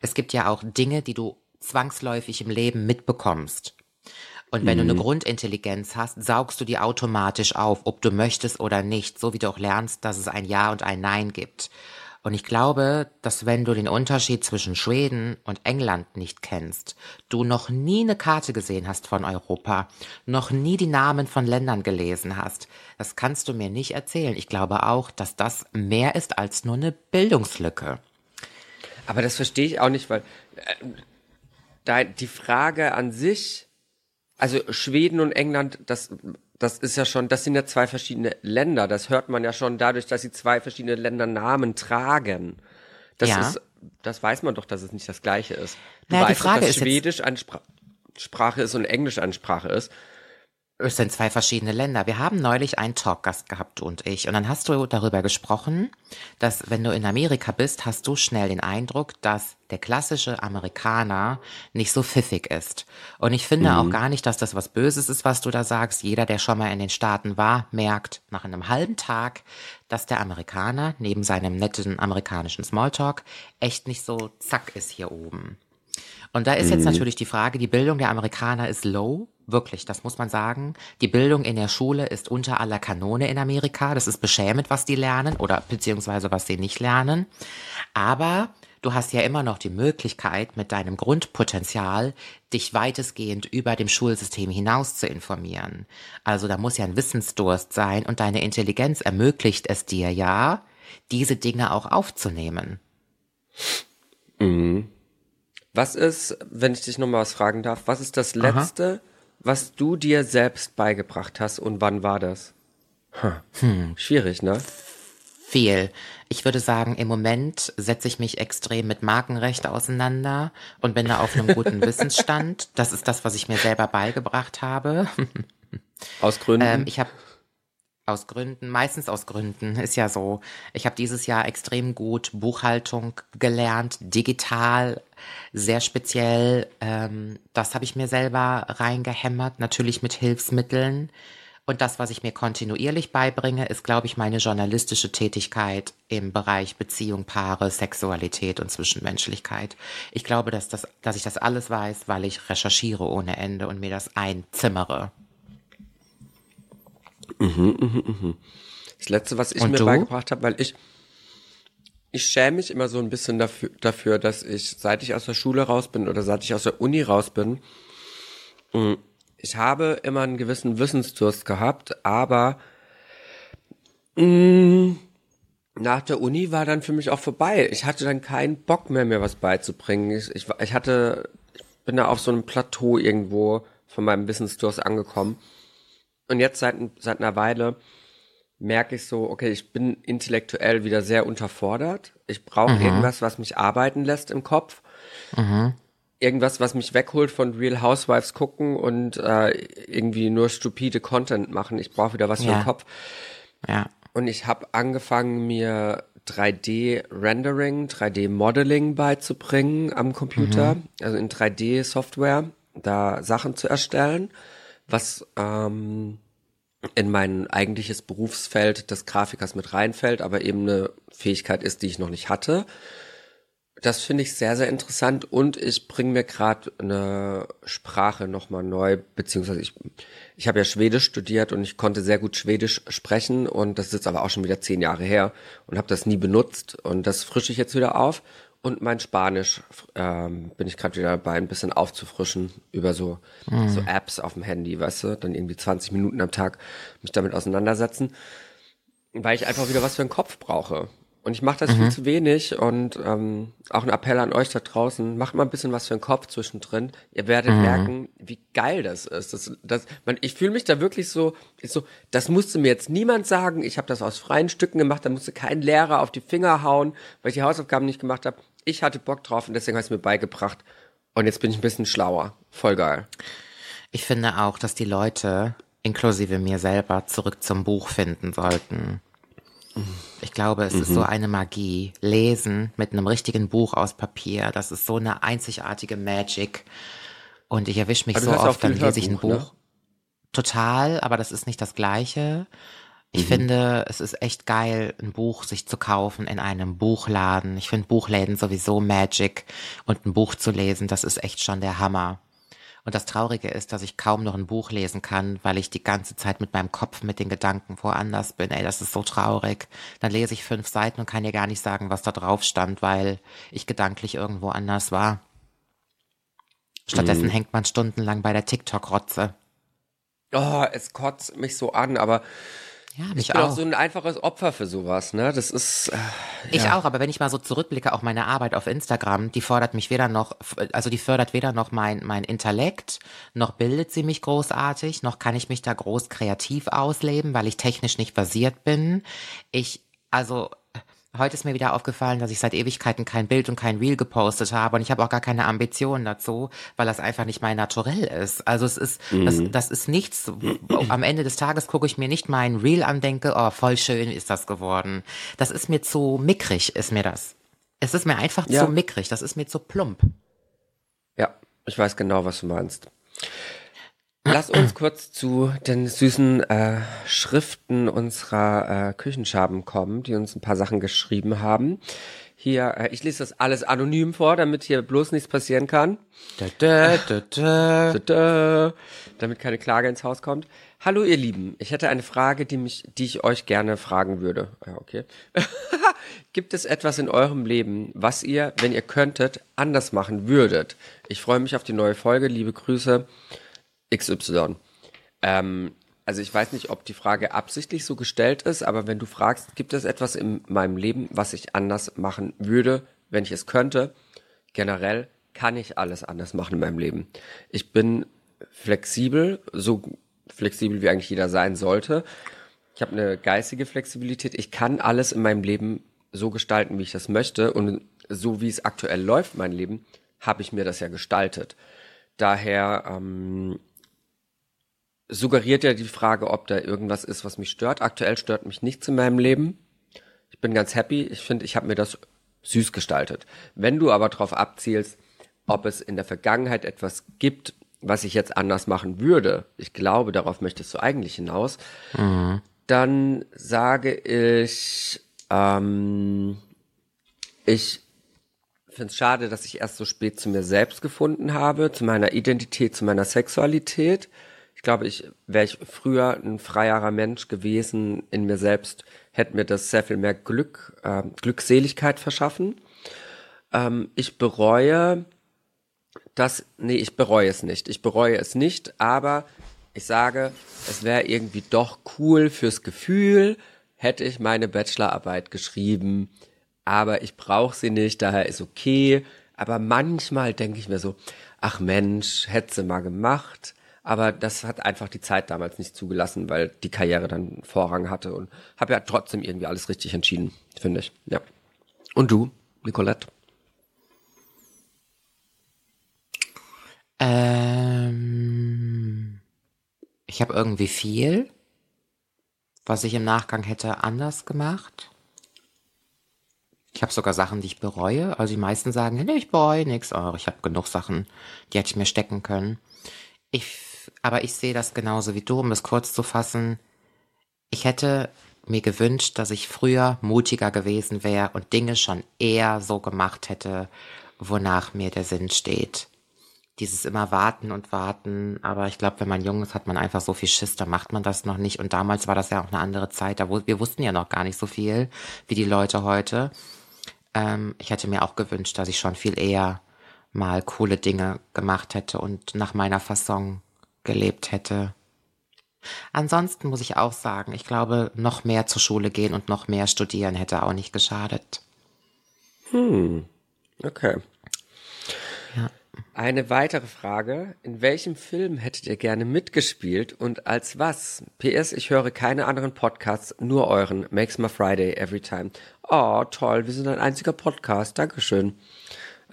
es gibt ja auch Dinge, die du zwangsläufig im Leben mitbekommst. Und wenn du eine Grundintelligenz hast, saugst du die automatisch auf, ob du möchtest oder nicht, so wie du auch lernst, dass es ein Ja und ein Nein gibt. Und ich glaube, dass wenn du den Unterschied zwischen Schweden und England nicht kennst, du noch nie eine Karte gesehen hast von Europa, noch nie die Namen von Ländern gelesen hast, das kannst du mir nicht erzählen. Ich glaube auch, dass das mehr ist als nur eine Bildungslücke. Aber das verstehe ich auch nicht, weil äh, da die Frage an sich, also Schweden und England, das, das ist ja schon, das sind ja zwei verschiedene Länder. Das hört man ja schon dadurch, dass sie zwei verschiedene Ländernamen tragen. Das Ja. ist, das weiß man doch, dass es nicht das Gleiche ist. Du Naja, die weißt Frage doch, dass ist Schwedisch eine Spra Sprache ist und Englisch eine Sprache ist. Es sind zwei verschiedene Länder. Wir haben neulich einen Talkgast gehabt, du und ich. Und dann hast du darüber gesprochen, dass wenn du in Amerika bist, hast du schnell den Eindruck, dass der klassische Amerikaner nicht so pfiffig ist. Und ich finde auch gar nicht, dass das was Böses ist, was du da sagst. Jeder, der schon mal in den Staaten war, merkt nach einem halben Tag, dass der Amerikaner neben seinem netten amerikanischen Smalltalk echt nicht so zack ist hier oben. Und da ist jetzt natürlich die Frage, die Bildung der Amerikaner ist low, wirklich, das muss man sagen. Die Bildung in der Schule ist unter aller Kanone in Amerika. Das ist beschämend, was die lernen oder beziehungsweise was sie nicht lernen. Aber du hast ja immer noch die Möglichkeit, mit deinem Grundpotenzial dich weitestgehend über dem Schulsystem hinaus zu informieren. Also da muss ja ein Wissensdurst sein und deine Intelligenz ermöglicht es dir ja, diese Dinge auch aufzunehmen. Was ist, wenn ich dich nochmal was fragen darf, was ist das Letzte, was du dir selbst beigebracht hast und wann war das? Hm. Schwierig, ne? Viel. Ich würde sagen, im Moment setze ich mich extrem mit Markenrecht auseinander und bin da auf einem guten *laughs* Wissensstand. Das ist das, was ich mir selber beigebracht habe. Aus Gründen. Ähm, ich habe aus Gründen, meistens aus Gründen, ist ja so. Ich habe dieses Jahr extrem gut Buchhaltung gelernt, digital, sehr speziell. Ähm, das habe ich mir selber reingehämmert, natürlich mit Hilfsmitteln. Und das, was ich mir kontinuierlich beibringe, ist, glaube ich, meine journalistische Tätigkeit im Bereich Beziehung, Paare, Sexualität und Zwischenmenschlichkeit. Ich glaube, dass, das, dass ich das alles weiß, weil ich recherchiere ohne Ende und mir das einzimmere. Das letzte, was ich Und mir du? beigebracht habe, weil ich ich schäme mich immer so ein bisschen dafür, dafür, dass ich, seit ich aus der Schule raus bin oder seit ich aus der Uni raus bin, mh, ich habe immer einen gewissen Wissensdurst gehabt, aber mh, nach der Uni war dann für mich auch vorbei. Ich hatte dann keinen Bock mehr, mir was beizubringen. Ich, ich, ich hatte, ich bin da auf so einem Plateau irgendwo von meinem Wissensdurst angekommen. Und jetzt seit, seit einer Weile merke ich so, okay, ich bin intellektuell wieder sehr unterfordert. Ich brauche irgendwas, was mich arbeiten lässt im Kopf. Irgendwas, was mich wegholt von Real Housewives gucken und äh, irgendwie nur stupide Content machen. Ich brauche wieder was für Ja. den Kopf. Ja. Und ich habe angefangen, mir 3D-Rendering, 3D-Modeling beizubringen am Computer, also in 3D-Software, da Sachen zu erstellen, was ähm, in mein eigentliches Berufsfeld des Grafikers mit reinfällt, aber eben eine Fähigkeit ist, die ich noch nicht hatte. Das finde ich sehr, sehr interessant und ich bringe mir gerade eine Sprache nochmal neu, beziehungsweise ich, ich habe ja Schwedisch studiert und ich konnte sehr gut Schwedisch sprechen und das ist jetzt aber auch schon wieder zehn Jahre her und habe das nie benutzt und das frische ich jetzt wieder auf und mein Spanisch ähm, bin ich gerade wieder dabei, ein bisschen aufzufrischen über so, so Apps auf dem Handy, weißt du, dann irgendwie 20 Minuten am Tag mich damit auseinandersetzen weil ich einfach wieder was für den Kopf brauche. Und ich mache das viel zu wenig und ähm, auch ein Appell an euch da draußen, macht mal ein bisschen was für den Kopf zwischendrin. Ihr werdet merken, wie geil das ist. Das, das, man, ich fühle mich da wirklich so, so, das musste mir jetzt niemand sagen. Ich habe das aus freien Stücken gemacht, da musste kein Lehrer auf die Finger hauen, weil ich die Hausaufgaben nicht gemacht habe. Ich hatte Bock drauf und deswegen habe ich es mir beigebracht. Und jetzt bin ich ein bisschen schlauer. Voll geil. Ich finde auch, dass die Leute, inklusive mir selber, zurück zum Buch finden sollten. Ich glaube, es ist Mhm. so eine Magie. Lesen mit einem richtigen Buch aus Papier, das ist so eine einzigartige Magic. Und ich erwische mich so oft, dann lese ich ein Hörbuch, Buch. ne? Total, aber das ist nicht das Gleiche. Ich Mhm. finde, es ist echt geil, ein Buch sich zu kaufen in einem Buchladen. Ich finde Buchläden sowieso Magic und ein Buch zu lesen, das ist echt schon der Hammer. Und das Traurige ist, dass ich kaum noch ein Buch lesen kann, weil ich die ganze Zeit mit meinem Kopf, mit den Gedanken woanders bin. Ey, das ist so traurig. Dann lese ich fünf Seiten und kann dir gar nicht sagen, was da drauf stand, weil ich gedanklich irgendwo anders war. Stattdessen hängt man stundenlang bei der TikTok-Rotze. Oh, es kotzt mich so an, aber Ja, ich bin auch auch. so ein einfaches Opfer für sowas, ne? Das ist, äh, Ich auch, aber wenn ich mal so zurückblicke, auch meine Arbeit auf Instagram, die fordert mich weder noch, also die fördert weder noch mein, mein Intellekt, noch bildet sie mich großartig, noch kann ich mich da groß kreativ ausleben, weil ich technisch nicht versiert bin. Ich, also, heute ist mir wieder aufgefallen, dass ich seit Ewigkeiten kein Bild und kein Reel gepostet habe und ich habe auch gar keine Ambitionen dazu, weil das einfach nicht mein Naturell ist. Also es ist, das, das ist nichts, am Ende des Tages gucke ich mir nicht mein Reel an, denke, oh, voll schön ist das geworden. Das ist mir zu mickrig, ist mir das. Es ist mir einfach Ja. zu mickrig, das ist mir zu plump. ja, ich weiß genau, was du meinst. Lass uns kurz zu den süßen äh, Schriften unserer äh, Küchenschaben kommen, die uns ein paar Sachen geschrieben haben. Hier, äh, ich lese das alles anonym vor, damit hier bloß nichts passieren kann. Dö, dö, dö, dö. Tada, damit keine Klage ins Haus kommt. Hallo ihr Lieben, ich hätte eine Frage, die mich, die ich euch gerne fragen würde. Ja, okay. *laughs* Gibt es etwas in eurem Leben, was ihr, wenn ihr könntet, anders machen würdet? Ich freue mich auf die neue Folge. Liebe Grüße, XY. Ähm, also ich weiß nicht, ob die Frage absichtlich so gestellt ist, aber wenn du fragst, gibt es etwas in meinem Leben, was ich anders machen würde, wenn ich es könnte? Generell kann ich alles anders machen in meinem Leben. Ich bin flexibel, so flexibel wie eigentlich jeder sein sollte. Ich habe eine geistige Flexibilität. Ich kann alles in meinem Leben so gestalten, wie ich das möchte. Und so wie es aktuell läuft, mein Leben, habe ich mir das ja gestaltet. Daher ähm, suggeriert ja die Frage, ob da irgendwas ist, was mich stört. Aktuell stört mich nichts in meinem Leben. Ich bin ganz happy. Ich finde, ich habe mir das süß gestaltet. Wenn du aber darauf abzielst, ob es in der Vergangenheit etwas gibt, was ich jetzt anders machen würde, ich glaube, darauf möchtest du eigentlich hinaus, mhm. dann sage ich, ähm, ich finde es schade, dass ich erst so spät zu mir selbst gefunden habe, zu meiner Identität, zu meiner Sexualität. Glaube, ich wäre ich früher ein freierer Mensch gewesen in mir selbst, hätte mir das sehr viel mehr Glück, äh, Glückseligkeit verschaffen. Ähm, ich bereue das, nee, ich bereue es nicht. Ich bereue es nicht, aber ich sage, es wäre irgendwie doch cool fürs Gefühl, hätte ich meine Bachelorarbeit geschrieben, aber ich brauche sie nicht, daher ist okay. Aber manchmal denke ich mir so, ach Mensch, hätte sie mal gemacht. Aber das hat einfach die Zeit damals nicht zugelassen, weil die Karriere dann Vorrang hatte und habe ja trotzdem irgendwie alles richtig entschieden, finde ich. Ja. Und du, Nicolette? Ähm, ich habe irgendwie viel, was ich im Nachgang hätte anders gemacht. Ich habe sogar Sachen, die ich bereue. Also die meisten sagen, nee, ich bereue nichts. Oh, ich habe genug Sachen, die hätte ich mir stecken können. Ich, aber ich sehe das genauso wie du, um das kurz zu fassen. Ich hätte mir gewünscht, dass ich früher mutiger gewesen wäre und Dinge schon eher so gemacht hätte, wonach mir der Sinn steht. Dieses immer warten und warten, aber ich glaube, wenn man jung ist, hat man einfach so viel Schiss, da macht man das noch nicht. Und damals war das ja auch eine andere Zeit, da wir wussten ja noch gar nicht so viel wie die Leute heute. Ähm, ich hätte mir auch gewünscht, dass ich schon viel eher mal coole Dinge gemacht hätte und nach meiner Fasson gelebt hätte. Ansonsten muss ich auch sagen, ich glaube, noch mehr zur Schule gehen und noch mehr studieren hätte auch nicht geschadet. Hm, okay. Ja. Eine weitere Frage. In welchem Film hättet ihr gerne mitgespielt und als was? PS, ich höre keine anderen Podcasts, nur euren. Makes my Friday every time. Oh, toll, wir sind ein einziger Podcast. Dankeschön.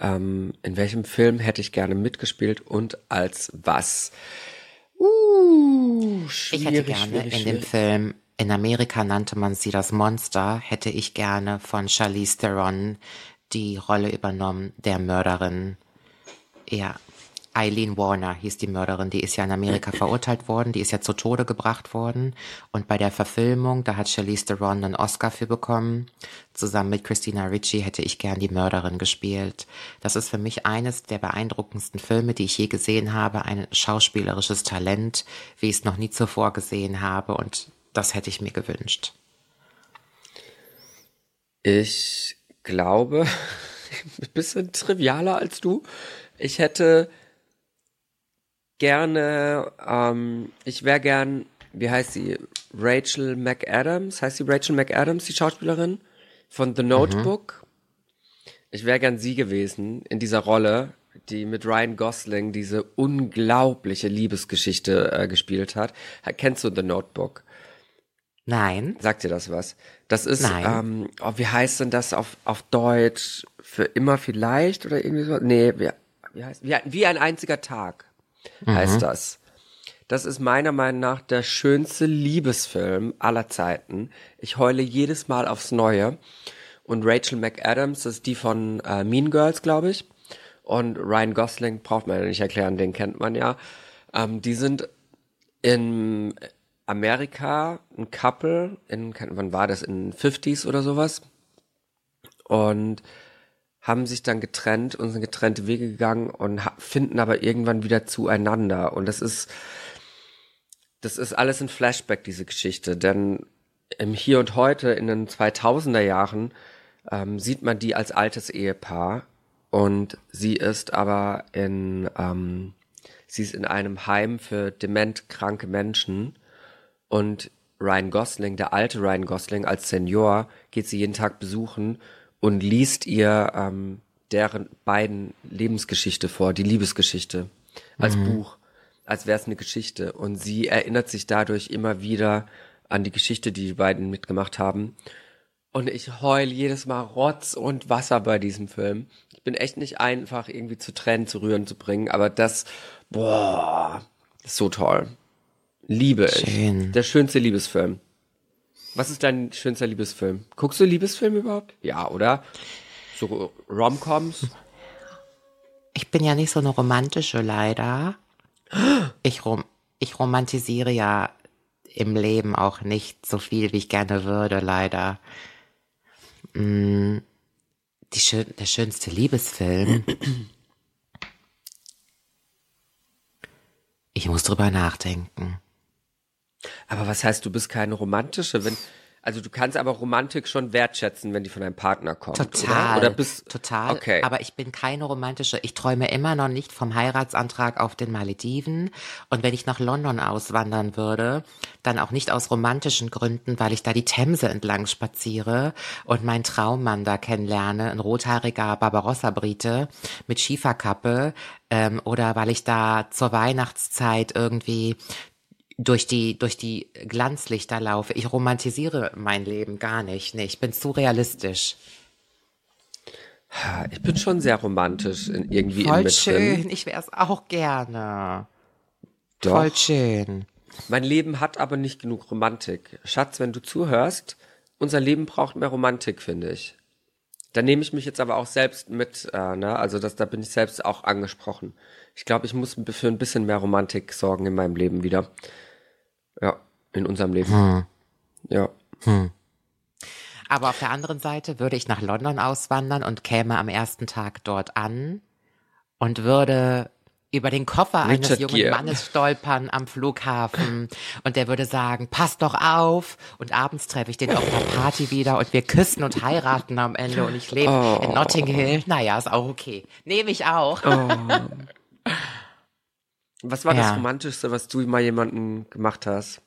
Ähm, in welchem Film hätte ich gerne mitgespielt und als was? Uh, ich hätte gerne in dem Film, in Amerika nannte man sie das Monster, hätte ich gerne von Charlize Theron die Rolle übernommen der Mörderin. Ja, Eileen Warner hieß die Mörderin, die ist ja in Amerika *clears throat* verurteilt worden, die ist ja zu Tode gebracht worden. Und bei der Verfilmung, da hat Charlize Theron einen Oscar für bekommen. Zusammen mit Christina Ricci hätte ich gern die Mörderin gespielt. Das ist für mich eines der beeindruckendsten Filme, die ich je gesehen habe. Ein schauspielerisches Talent, wie ich es noch nie zuvor gesehen habe. Und das hätte ich mir gewünscht. Ich glaube, *laughs* ein bisschen trivialer als du. Ich hätte gerne, ähm, ich wäre gern, wie heißt sie? Rachel McAdams? Heißt sie Rachel McAdams, die Schauspielerin? Von The Notebook? Mhm. Ich wäre gern sie gewesen in dieser Rolle, die mit Ryan Gosling diese unglaubliche Liebesgeschichte äh, gespielt hat. Kennst du The Notebook? Nein. Sagt dir das was? Das ist, ähm, oh, wie heißt denn das auf, auf Deutsch? Für immer vielleicht oder irgendwie so? Nee, wie, wie heißt, wie, wie ein einziger Tag heißt mhm. das. Das ist meiner Meinung nach der schönste Liebesfilm aller Zeiten. Ich heule jedes Mal aufs Neue. Und Rachel McAdams ist die von äh, Mean Girls, glaube ich. Und Ryan Gosling braucht man ja nicht erklären, den kennt man ja. Ähm, die sind in Amerika ein Couple, in, wann war das, in 50s oder sowas. Und haben sich dann getrennt und sind getrennte Wege gegangen und finden aber irgendwann wieder zueinander. Und das ist, das ist alles ein Flashback, diese Geschichte. Denn im Hier und Heute, in den 2000er Jahren, ähm, sieht man die als altes Ehepaar. Und sie ist aber in, ähm, sie ist in einem Heim für dementkranke Menschen. Und Ryan Gosling, der alte Ryan Gosling als Senior, geht sie jeden Tag besuchen und liest ihr ähm, deren beiden Lebensgeschichte vor, die Liebesgeschichte als mhm. Buch, als wäre es eine Geschichte. Und sie erinnert sich dadurch immer wieder an die Geschichte, die die beiden mitgemacht haben. Und ich heul jedes Mal Rotz und Wasser bei diesem Film. Ich bin echt nicht einfach irgendwie zu Tränen zu rühren zu bringen, aber das, boah, ist so toll. Liebe ich. Schön. Der schönste Liebesfilm. Was ist dein schönster Liebesfilm? Guckst du Liebesfilme überhaupt? Ja, oder? So Romcoms? Ich bin ja nicht so eine romantische leider. Ich, rom ich romantisiere ja im Leben auch nicht so viel, wie ich gerne würde, leider. Mm, Die schön, der schönste Liebesfilm. Ich muss drüber nachdenken. Aber was heißt, du bist keine romantische, wenn, also du kannst aber Romantik schon wertschätzen, wenn die von deinem Partner kommt, Total. oder? Oder bist, total. okay. Aber ich bin keine romantische. Ich träume immer noch nicht vom Heiratsantrag auf den Malediven. Und wenn ich nach London auswandern würde, dann auch nicht aus romantischen Gründen, weil ich da die Themse entlang spaziere und meinen Traummann da kennenlerne, ein rothaariger Barbarossa-Brite mit Schieferkappe, ähm, oder weil ich da zur Weihnachtszeit irgendwie durch die, durch die Glanzlichter laufe. Ich romantisiere mein Leben gar nicht. Nee, ich bin zu realistisch. ich bin schon sehr romantisch in, irgendwie in Voll mit schön. Ich wäre es auch gerne. Doch. Voll schön. Mein Leben hat aber nicht genug Romantik. Schatz, wenn du zuhörst, unser Leben braucht mehr Romantik, finde ich. Da nehme ich mich jetzt aber auch selbst mit, äh, ne? Also das, da bin ich selbst auch angesprochen. Ich glaube, ich muss für ein bisschen mehr Romantik sorgen in meinem Leben wieder. Ja, in unserem Leben. Ja. Aber auf der anderen Seite würde ich nach London auswandern und käme am ersten Tag dort an und würde über den Koffer eines Richard jungen Gere. Mannes stolpern am Flughafen und der würde sagen, pass doch auf und abends treffe ich den auf einer Party wieder und wir küssen und heiraten am Ende und ich lebe Oh. in Notting Hill. Naja, ist auch okay. Nehme ich auch. Was war Ja. das Romantischste, was du mal jemanden gemacht hast?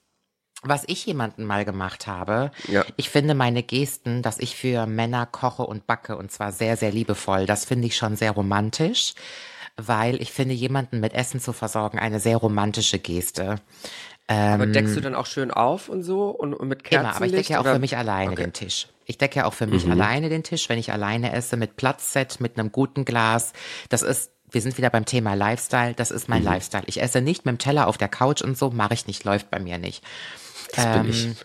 Was ich jemanden mal gemacht habe, Ja. ich finde meine Gesten, dass ich für Männer koche und backe und zwar sehr, sehr liebevoll. Das finde ich schon sehr romantisch, weil ich finde, jemanden mit Essen zu versorgen eine sehr romantische Geste. Aber deckst du dann auch schön auf und so und, und mit Kerzenlicht? Ähm, Immer, aber ich decke ja auch oder? für mich alleine Okay. Mhm. den Tisch. Ich decke ja auch für mich alleine den Tisch, wenn ich alleine esse, mit Platzset, mit einem guten Glas. Das ist, wir sind wieder beim Thema Lifestyle, das ist Mhm. mein Lifestyle. Ich esse nicht mit dem Teller auf der Couch und so, mache ich nicht, läuft bei mir nicht. Das bin ich. Ähm,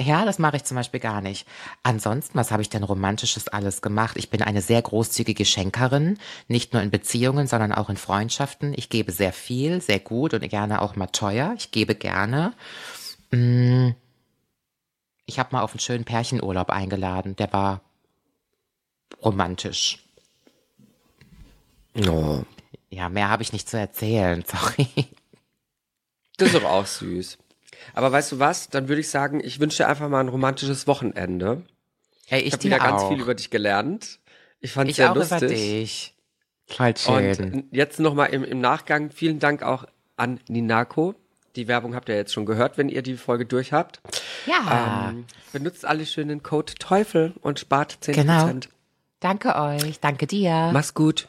Ja, das mache ich zum Beispiel gar nicht. Ansonsten, was habe ich denn romantisches alles gemacht? Ich bin eine sehr großzügige Schenkerin, nicht nur in Beziehungen, sondern auch in Freundschaften. Ich gebe sehr viel, sehr gut und gerne auch mal teuer. Ich gebe gerne. Mm. Ich habe mal auf einen schönen Pärchenurlaub eingeladen. Der war romantisch. Oh, Ja, mehr habe ich nicht zu erzählen. *laughs* Sorry. das ist doch auch süß. Aber weißt du was? Dann würde ich sagen, ich wünsche dir einfach mal ein romantisches Wochenende. Ey, Ich ich habe wieder ganz auch. viel über dich gelernt. Ich fand es sehr auch lustig. über dich. Voll schön. Und jetzt nochmal im, im Nachgang vielen Dank auch an Ninako. Die Werbung habt ihr jetzt schon gehört, wenn ihr die Folge durch habt. ja. Ähm, benutzt alle schön den Code Teufel und spart 10%. Genau. Danke euch. Danke dir. Mach's gut.